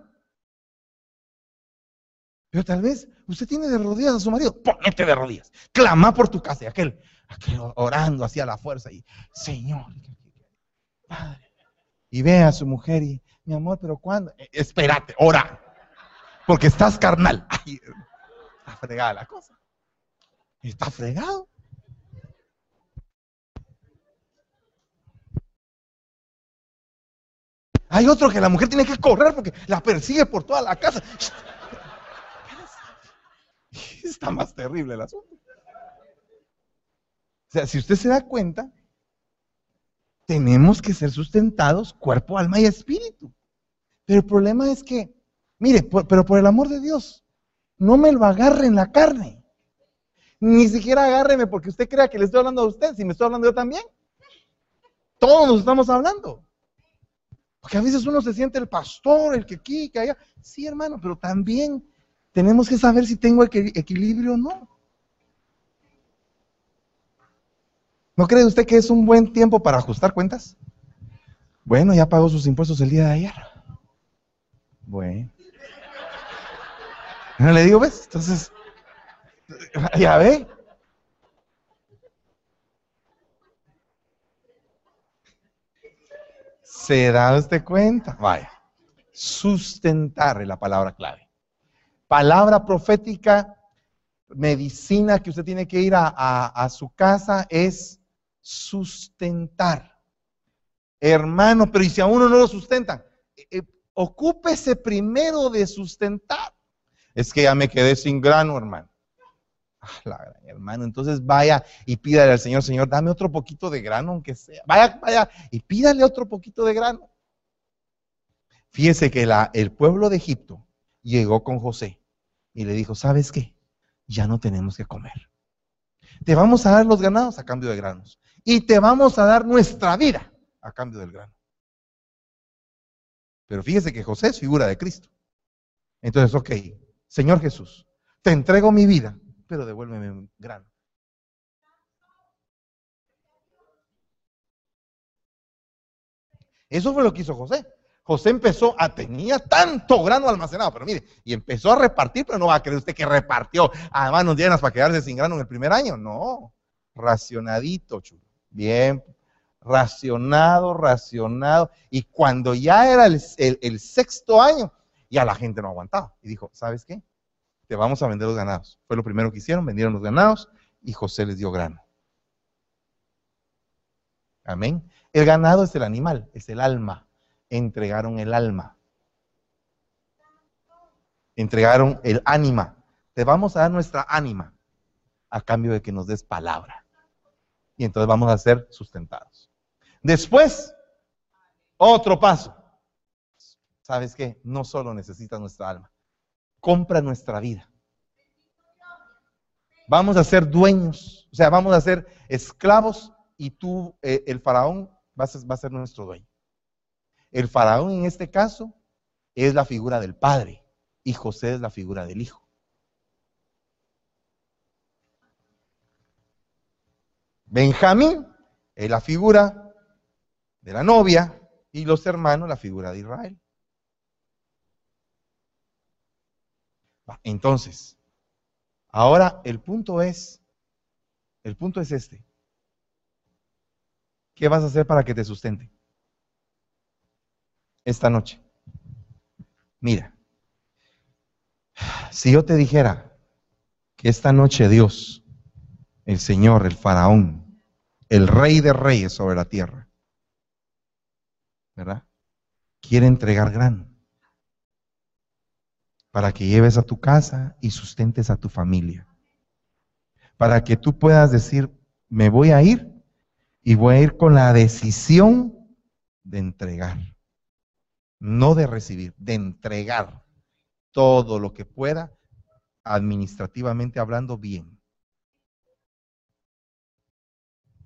Pero tal vez usted tiene de rodillas a su marido. Ponete de rodillas. Clama por tu casa. Y aquel, aquel orando hacia la fuerza. Y, Señor, Padre. Y ve a su mujer y, mi amor, pero ¿cuándo? Eh, espérate, ora. Porque estás carnal. Ay, fregada la cosa. Está fregado. Hay otro que la mujer tiene que correr porque la persigue por toda la casa. *laughs* Está más terrible el asunto. O sea, si usted se da cuenta, tenemos que ser sustentados cuerpo, alma y espíritu. Pero el problema es que, mire, pero por el amor de Dios, no me lo agarre en la carne. Ni siquiera agárreme porque usted crea que le estoy hablando a usted, si me estoy hablando yo también. Todos nos estamos hablando. Porque a veces uno se siente el pastor, el que aquí, que allá. Sí, hermano, pero también tenemos que saber si tengo equilibrio o no. ¿No cree usted que es un buen tiempo para ajustar cuentas? Bueno, ya pagó sus impuestos el día de ayer. Bueno. No *laughs* le digo, ¿ves? Entonces, *laughs* Ya ve. ¿Se da usted cuenta? Vaya. Sustentar es la palabra clave. Palabra profética, medicina que usted tiene que ir a, su casa es sustentar. Hermano, pero ¿y si a uno no lo sustentan? Eh, eh, ocúpese primero de sustentar. Es que ya me quedé sin grano, hermano. *laughs* Ah, hermano, entonces vaya y pídale al Señor, Señor, dame otro poquito de grano, aunque sea. Vaya, vaya y pídale otro poquito de grano. Fíjese que la, el pueblo de Egipto llegó con José y le dijo, ¿sabes qué? Ya no tenemos que comer. Te vamos a dar los ganados a cambio de granos. Y te vamos a dar nuestra vida a cambio del grano. Pero fíjese que José es figura de Cristo. Entonces, ok, Señor Jesús, te entrego mi vida pero devuélveme grano. Eso fue lo que hizo José. José empezó a, tenía tanto grano almacenado, pero mire, y empezó a repartir, pero no va a creer usted que repartió a manos llenas para quedarse sin grano en el primer año. No, racionadito, chulo. Bien, racionado, racionado. Y cuando ya era el, el sexto año, ya la gente no aguantaba. Y dijo, ¿sabes qué? Te vamos a vender los ganados. Fue lo primero que hicieron, vendieron los ganados y José les dio grano. Amén. El ganado es el animal, es el alma entregaron el alma. Entregaron el ánima. Te vamos a dar nuestra ánima a cambio de que nos des palabra. Y entonces vamos a ser sustentados. Después, otro paso. ¿Sabes qué? No solo necesitas nuestra alma, compra nuestra vida. Vamos a ser dueños, o sea, vamos a ser esclavos y tú, eh, el faraón, vas va a ser nuestro dueño. El faraón en este caso es la figura del padre y José es la figura del hijo. Benjamín es la figura de la novia y los hermanos la figura de Israel. Entonces, ahora el punto es, el punto es este. ¿Qué vas a hacer para que te sustente? esta noche. Mira, si yo te dijera que esta noche Dios, el Señor, el faraón, el rey de reyes sobre la tierra, ¿verdad? Quiere entregar grano para que lleves a tu casa y sustentes a tu familia. Para que tú puedas decir, me voy a ir y voy a ir con la decisión de entregar no de recibir, de entregar todo lo que pueda, administrativamente hablando, bien.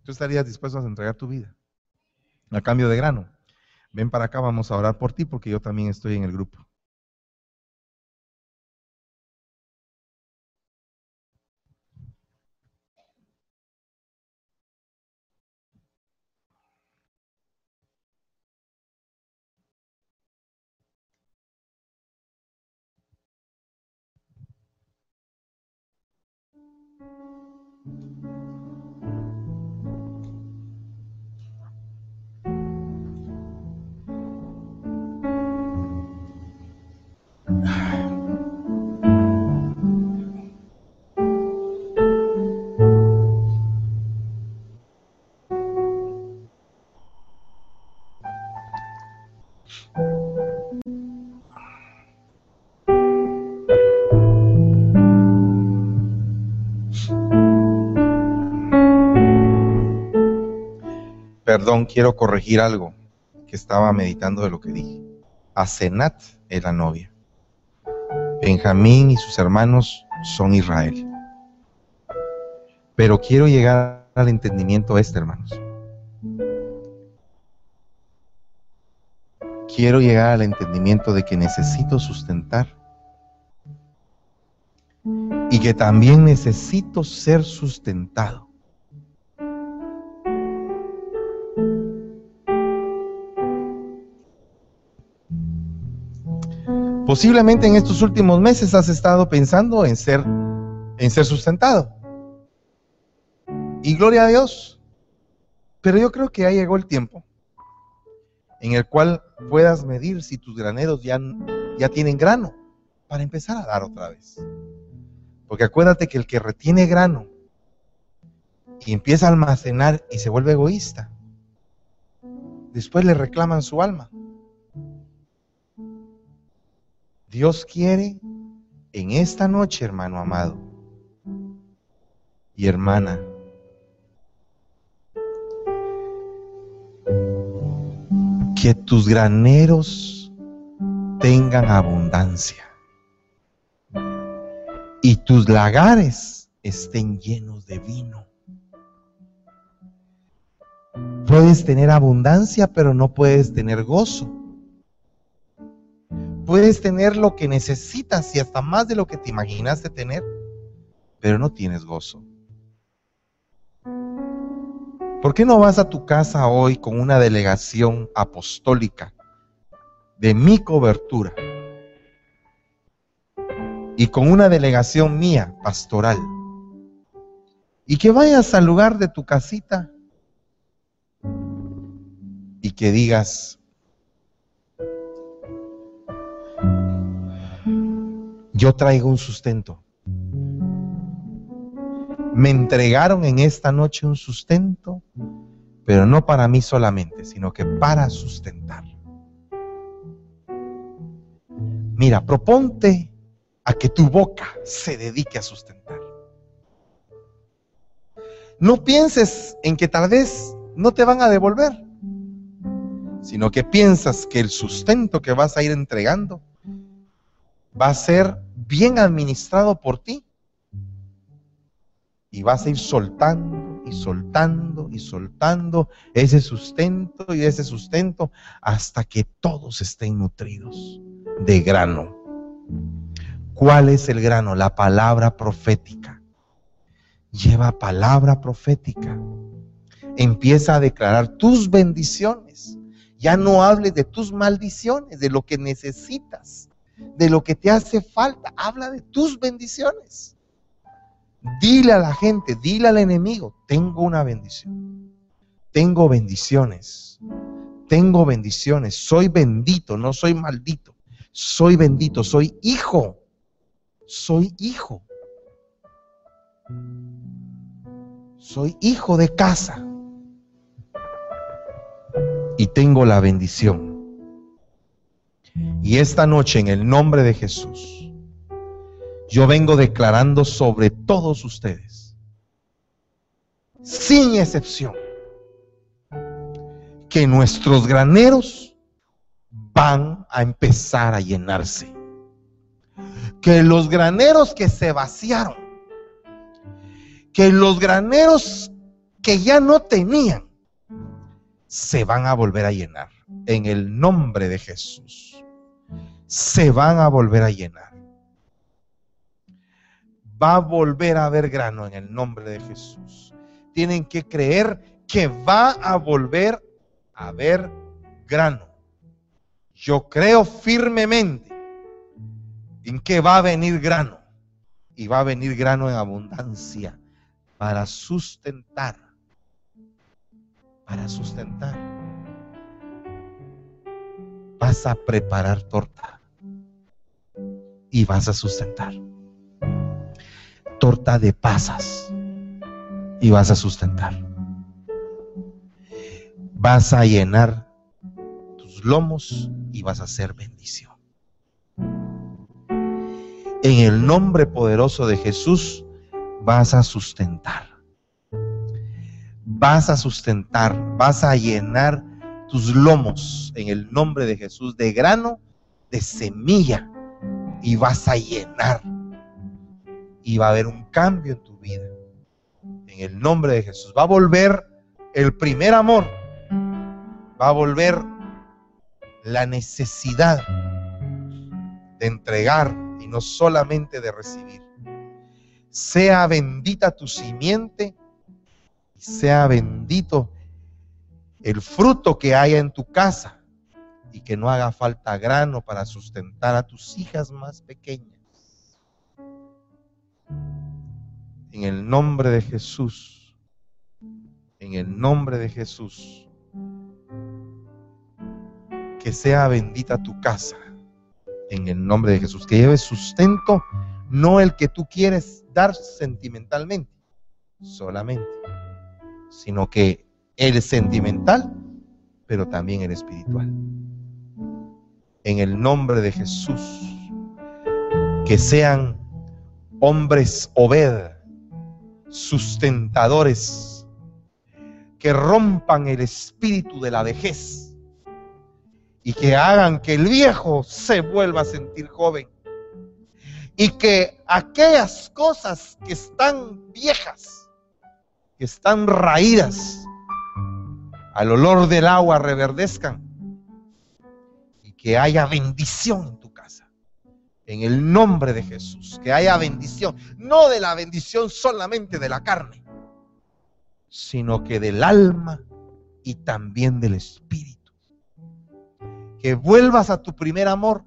¿Tú estarías dispuesto a entregar tu vida a cambio de grano? Ven para acá, vamos a orar por ti porque yo también estoy en el grupo. Perdón, quiero corregir algo que estaba meditando de lo que dije. Asenat es la novia. Benjamín y sus hermanos son Israel. Pero quiero llegar al entendimiento este, hermanos. Quiero llegar al entendimiento de que necesito sustentar y que también necesito ser sustentado. Posiblemente en estos últimos meses has estado pensando en ser, en ser sustentado. Y gloria a Dios. Pero yo creo que ya llegó el tiempo en el cual puedas medir si tus graneros ya, ya tienen grano para empezar a dar otra vez. Porque acuérdate que el que retiene grano y empieza a almacenar y se vuelve egoísta, después le reclaman su alma. Dios quiere en esta noche, hermano amado y hermana, que tus graneros tengan abundancia y tus lagares estén llenos de vino. Puedes tener abundancia, pero no puedes tener gozo puedes tener lo que necesitas y hasta más de lo que te imaginaste tener, pero no tienes gozo. ¿Por qué no vas a tu casa hoy con una delegación apostólica de mi cobertura y con una delegación mía pastoral. Y que vayas al lugar de tu casita y que digas, yo traigo un sustento. Me entregaron en esta noche un sustento, pero no para mí solamente, sino que para sustentar. Mira, proponte a que tu boca se dedique a sustentar. No pienses en que tal vez no te van a devolver, sino que piensas que el sustento que vas a ir entregando va a ser bien administrado por ti. Y vas a ir soltando y soltando y soltando ese sustento y ese sustento hasta que todos estén nutridos de grano. ¿Cuál es el grano? La palabra profética. Lleva palabra profética. Empieza a declarar tus bendiciones. Ya no hables de tus maldiciones, de lo que necesitas, de lo que te hace falta. Habla de tus bendiciones. Dile a la gente, dile al enemigo, tengo una bendición. Tengo bendiciones. Tengo bendiciones. Soy bendito, no soy maldito soy bendito, soy hijo, soy hijo. Soy hijo de casa. Y tengo la bendición. Y esta noche, en el nombre de Jesús, yo vengo declarando sobre todos ustedes, sin excepción, que nuestros graneros van a empezar a llenarse. Que los graneros que se vaciaron, que los graneros que ya no tenían, se van a volver a llenar. En el nombre de Jesús. Se van a volver a llenar. Va a volver a haber grano en el nombre de Jesús. Tienen que creer que va a volver a haber grano. Yo creo firmemente en que va a venir grano y va a venir grano en abundancia para sustentar, para sustentar. Vas a preparar torta y vas a sustentar. Torta de pasas y vas a sustentar. Vas a llenar lomos y vas a ser bendición. En el nombre poderoso de Jesús vas a sustentar. Vas a sustentar, vas a llenar tus lomos en el nombre de Jesús de grano, de semilla y vas a llenar. Y va a haber un cambio en tu vida. En el nombre de Jesús. Va a volver el primer amor. Va a volver la necesidad de entregar y no solamente de recibir. Sea bendita tu simiente y sea bendito el fruto que haya en tu casa y que no haga falta grano para sustentar a tus hijas más pequeñas. En el nombre de Jesús, en el nombre de Jesús que sea bendita tu casa. En el nombre de Jesús. Que lleve sustento, no el que tú quieres dar sentimentalmente, solamente, sino que el sentimental, pero también el espiritual. En el nombre de Jesús. Que sean hombres obed, sustentadores, que rompan el espíritu de la vejez y que hagan que el viejo se vuelva a sentir joven. Y que aquellas cosas que están viejas, que están raídas, al olor del agua reverdezcan que haya bendición en tu casa. En el nombre de Jesús, que haya bendición, no de la bendición solamente de la carne, sino que del alma y también del espíritu que vuelvas a tu primer amor,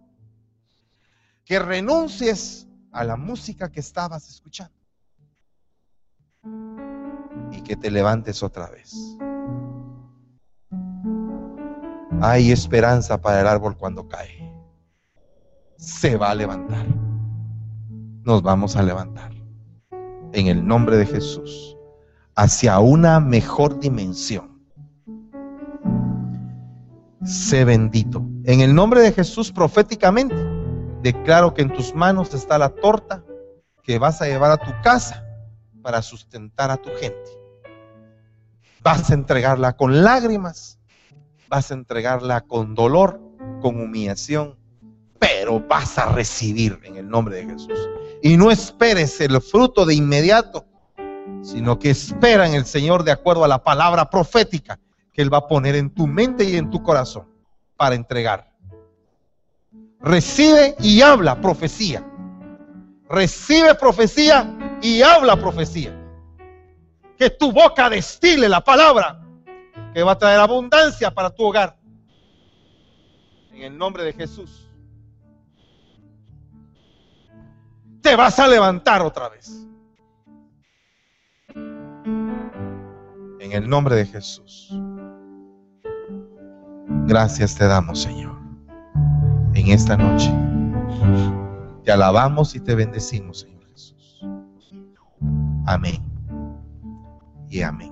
que renuncies a la música que estabas escuchando y que te levantes otra vez. Hay esperanza para el árbol cuando cae. Se va a levantar. Nos vamos a levantar. En el nombre de Jesús. Hacia una mejor dimensión. Sé bendito. En el nombre de Jesús proféticamente. Declaro que en tus manos está la torta que vas a llevar a tu casa para sustentar a tu gente. Vas a entregarla con lágrimas vas a entregarla con dolor, con humillación, pero vas a recibir en el nombre de Jesús. Y no esperes el fruto de inmediato, sino que espera en el Señor de acuerdo a la palabra profética que Él va a poner en tu mente y en tu corazón para entregar. Recibe y habla profecía. Recibe profecía y habla profecía. Que tu boca destile la palabra que va a traer abundancia para tu hogar. En el nombre de Jesús. Te vas a levantar otra vez. En el nombre de Jesús. Gracias te damos, Señor, en esta noche. Te alabamos y te bendecimos, Señor Jesús. Amén y amén.